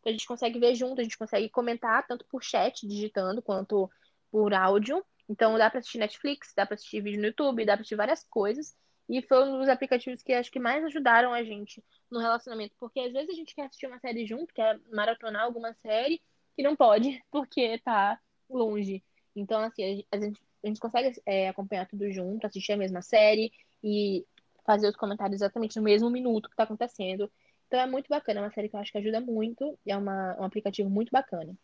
A gente consegue ver junto, a gente consegue comentar tanto por chat, digitando, quanto por áudio. Então dá para assistir Netflix, dá para assistir vídeo no YouTube, dá para assistir várias coisas. E foi um dos aplicativos que acho que mais ajudaram a gente no relacionamento. Porque às vezes a gente quer assistir uma série junto, quer maratonar alguma série, e não pode, porque tá longe. Então, assim, a gente, a gente consegue é, acompanhar tudo junto, assistir a mesma série e fazer os comentários exatamente no mesmo minuto que tá acontecendo. Então é muito bacana, é uma série que eu acho que ajuda muito, e é uma, um aplicativo muito bacana.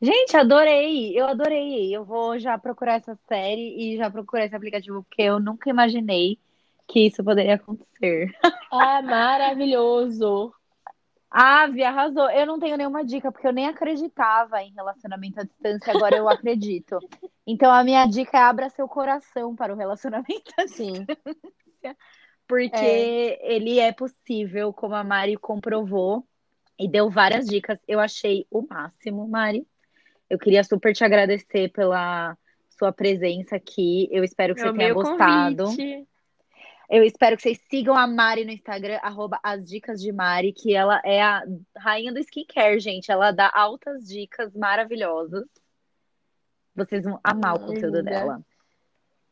Gente, adorei! Eu adorei! Eu vou já procurar essa série e já procurar esse aplicativo, porque eu nunca imaginei que isso poderia acontecer. Ah, maravilhoso! Ave, arrasou. Eu não tenho nenhuma dica, porque eu nem acreditava em relacionamento à distância, agora eu acredito. Então a minha dica é abra seu coração para o relacionamento à distância. Porque é. ele é possível, como a Mari comprovou e deu várias dicas. Eu achei o máximo, Mari. Eu queria super te agradecer pela sua presença aqui. Eu espero que você tenha gostado. Convite. Eu espero que vocês sigam a Mari no Instagram, arroba as dicas de Mari, que ela é a rainha do skincare, gente. Ela dá altas dicas maravilhosas. Vocês vão amar o conteúdo dela.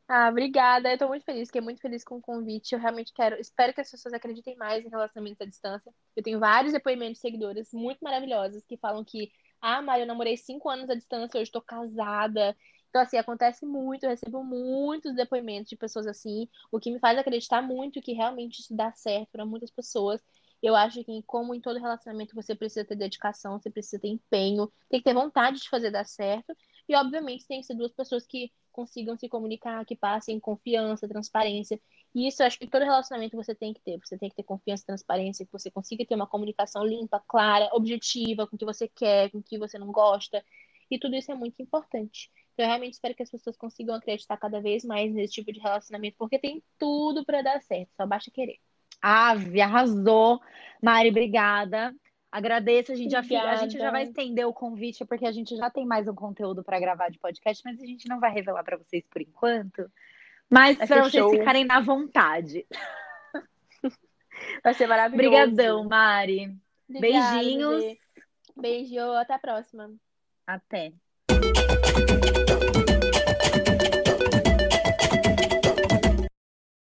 Ah, obrigada. Eu tô muito feliz, fiquei muito feliz com o convite. Eu realmente quero, espero que as pessoas acreditem mais em relacionamentos à distância. Eu tenho vários depoimentos de seguidores muito maravilhosos que falam que ah, Mari, eu namorei cinco anos à distância, hoje estou casada. Então, assim, acontece muito, eu recebo muitos depoimentos de pessoas assim, o que me faz acreditar muito que realmente isso dá certo para muitas pessoas. Eu acho que, como em todo relacionamento, você precisa ter dedicação, você precisa ter empenho, tem que ter vontade de fazer dar certo. E, obviamente, tem que ser duas pessoas que consigam se comunicar, que passem confiança, transparência. E isso eu acho que todo relacionamento você tem que ter. Você tem que ter confiança, transparência, que você consiga ter uma comunicação limpa, clara, objetiva, com o que você quer, com o que você não gosta. E tudo isso é muito importante. Então, eu realmente espero que as pessoas consigam acreditar cada vez mais nesse tipo de relacionamento, porque tem tudo para dar certo, só basta querer. Ave, arrasou. Mari, obrigada. Agradeço, a gente, já, a gente já vai estender o convite, porque a gente já tem mais um conteúdo para gravar de podcast, mas a gente não vai revelar para vocês por enquanto. Mas para vocês ficarem na vontade. Vai ser maravilhoso. Obrigadão, Mari. Obrigada, Beijinhos. Beijo, até a próxima. Até.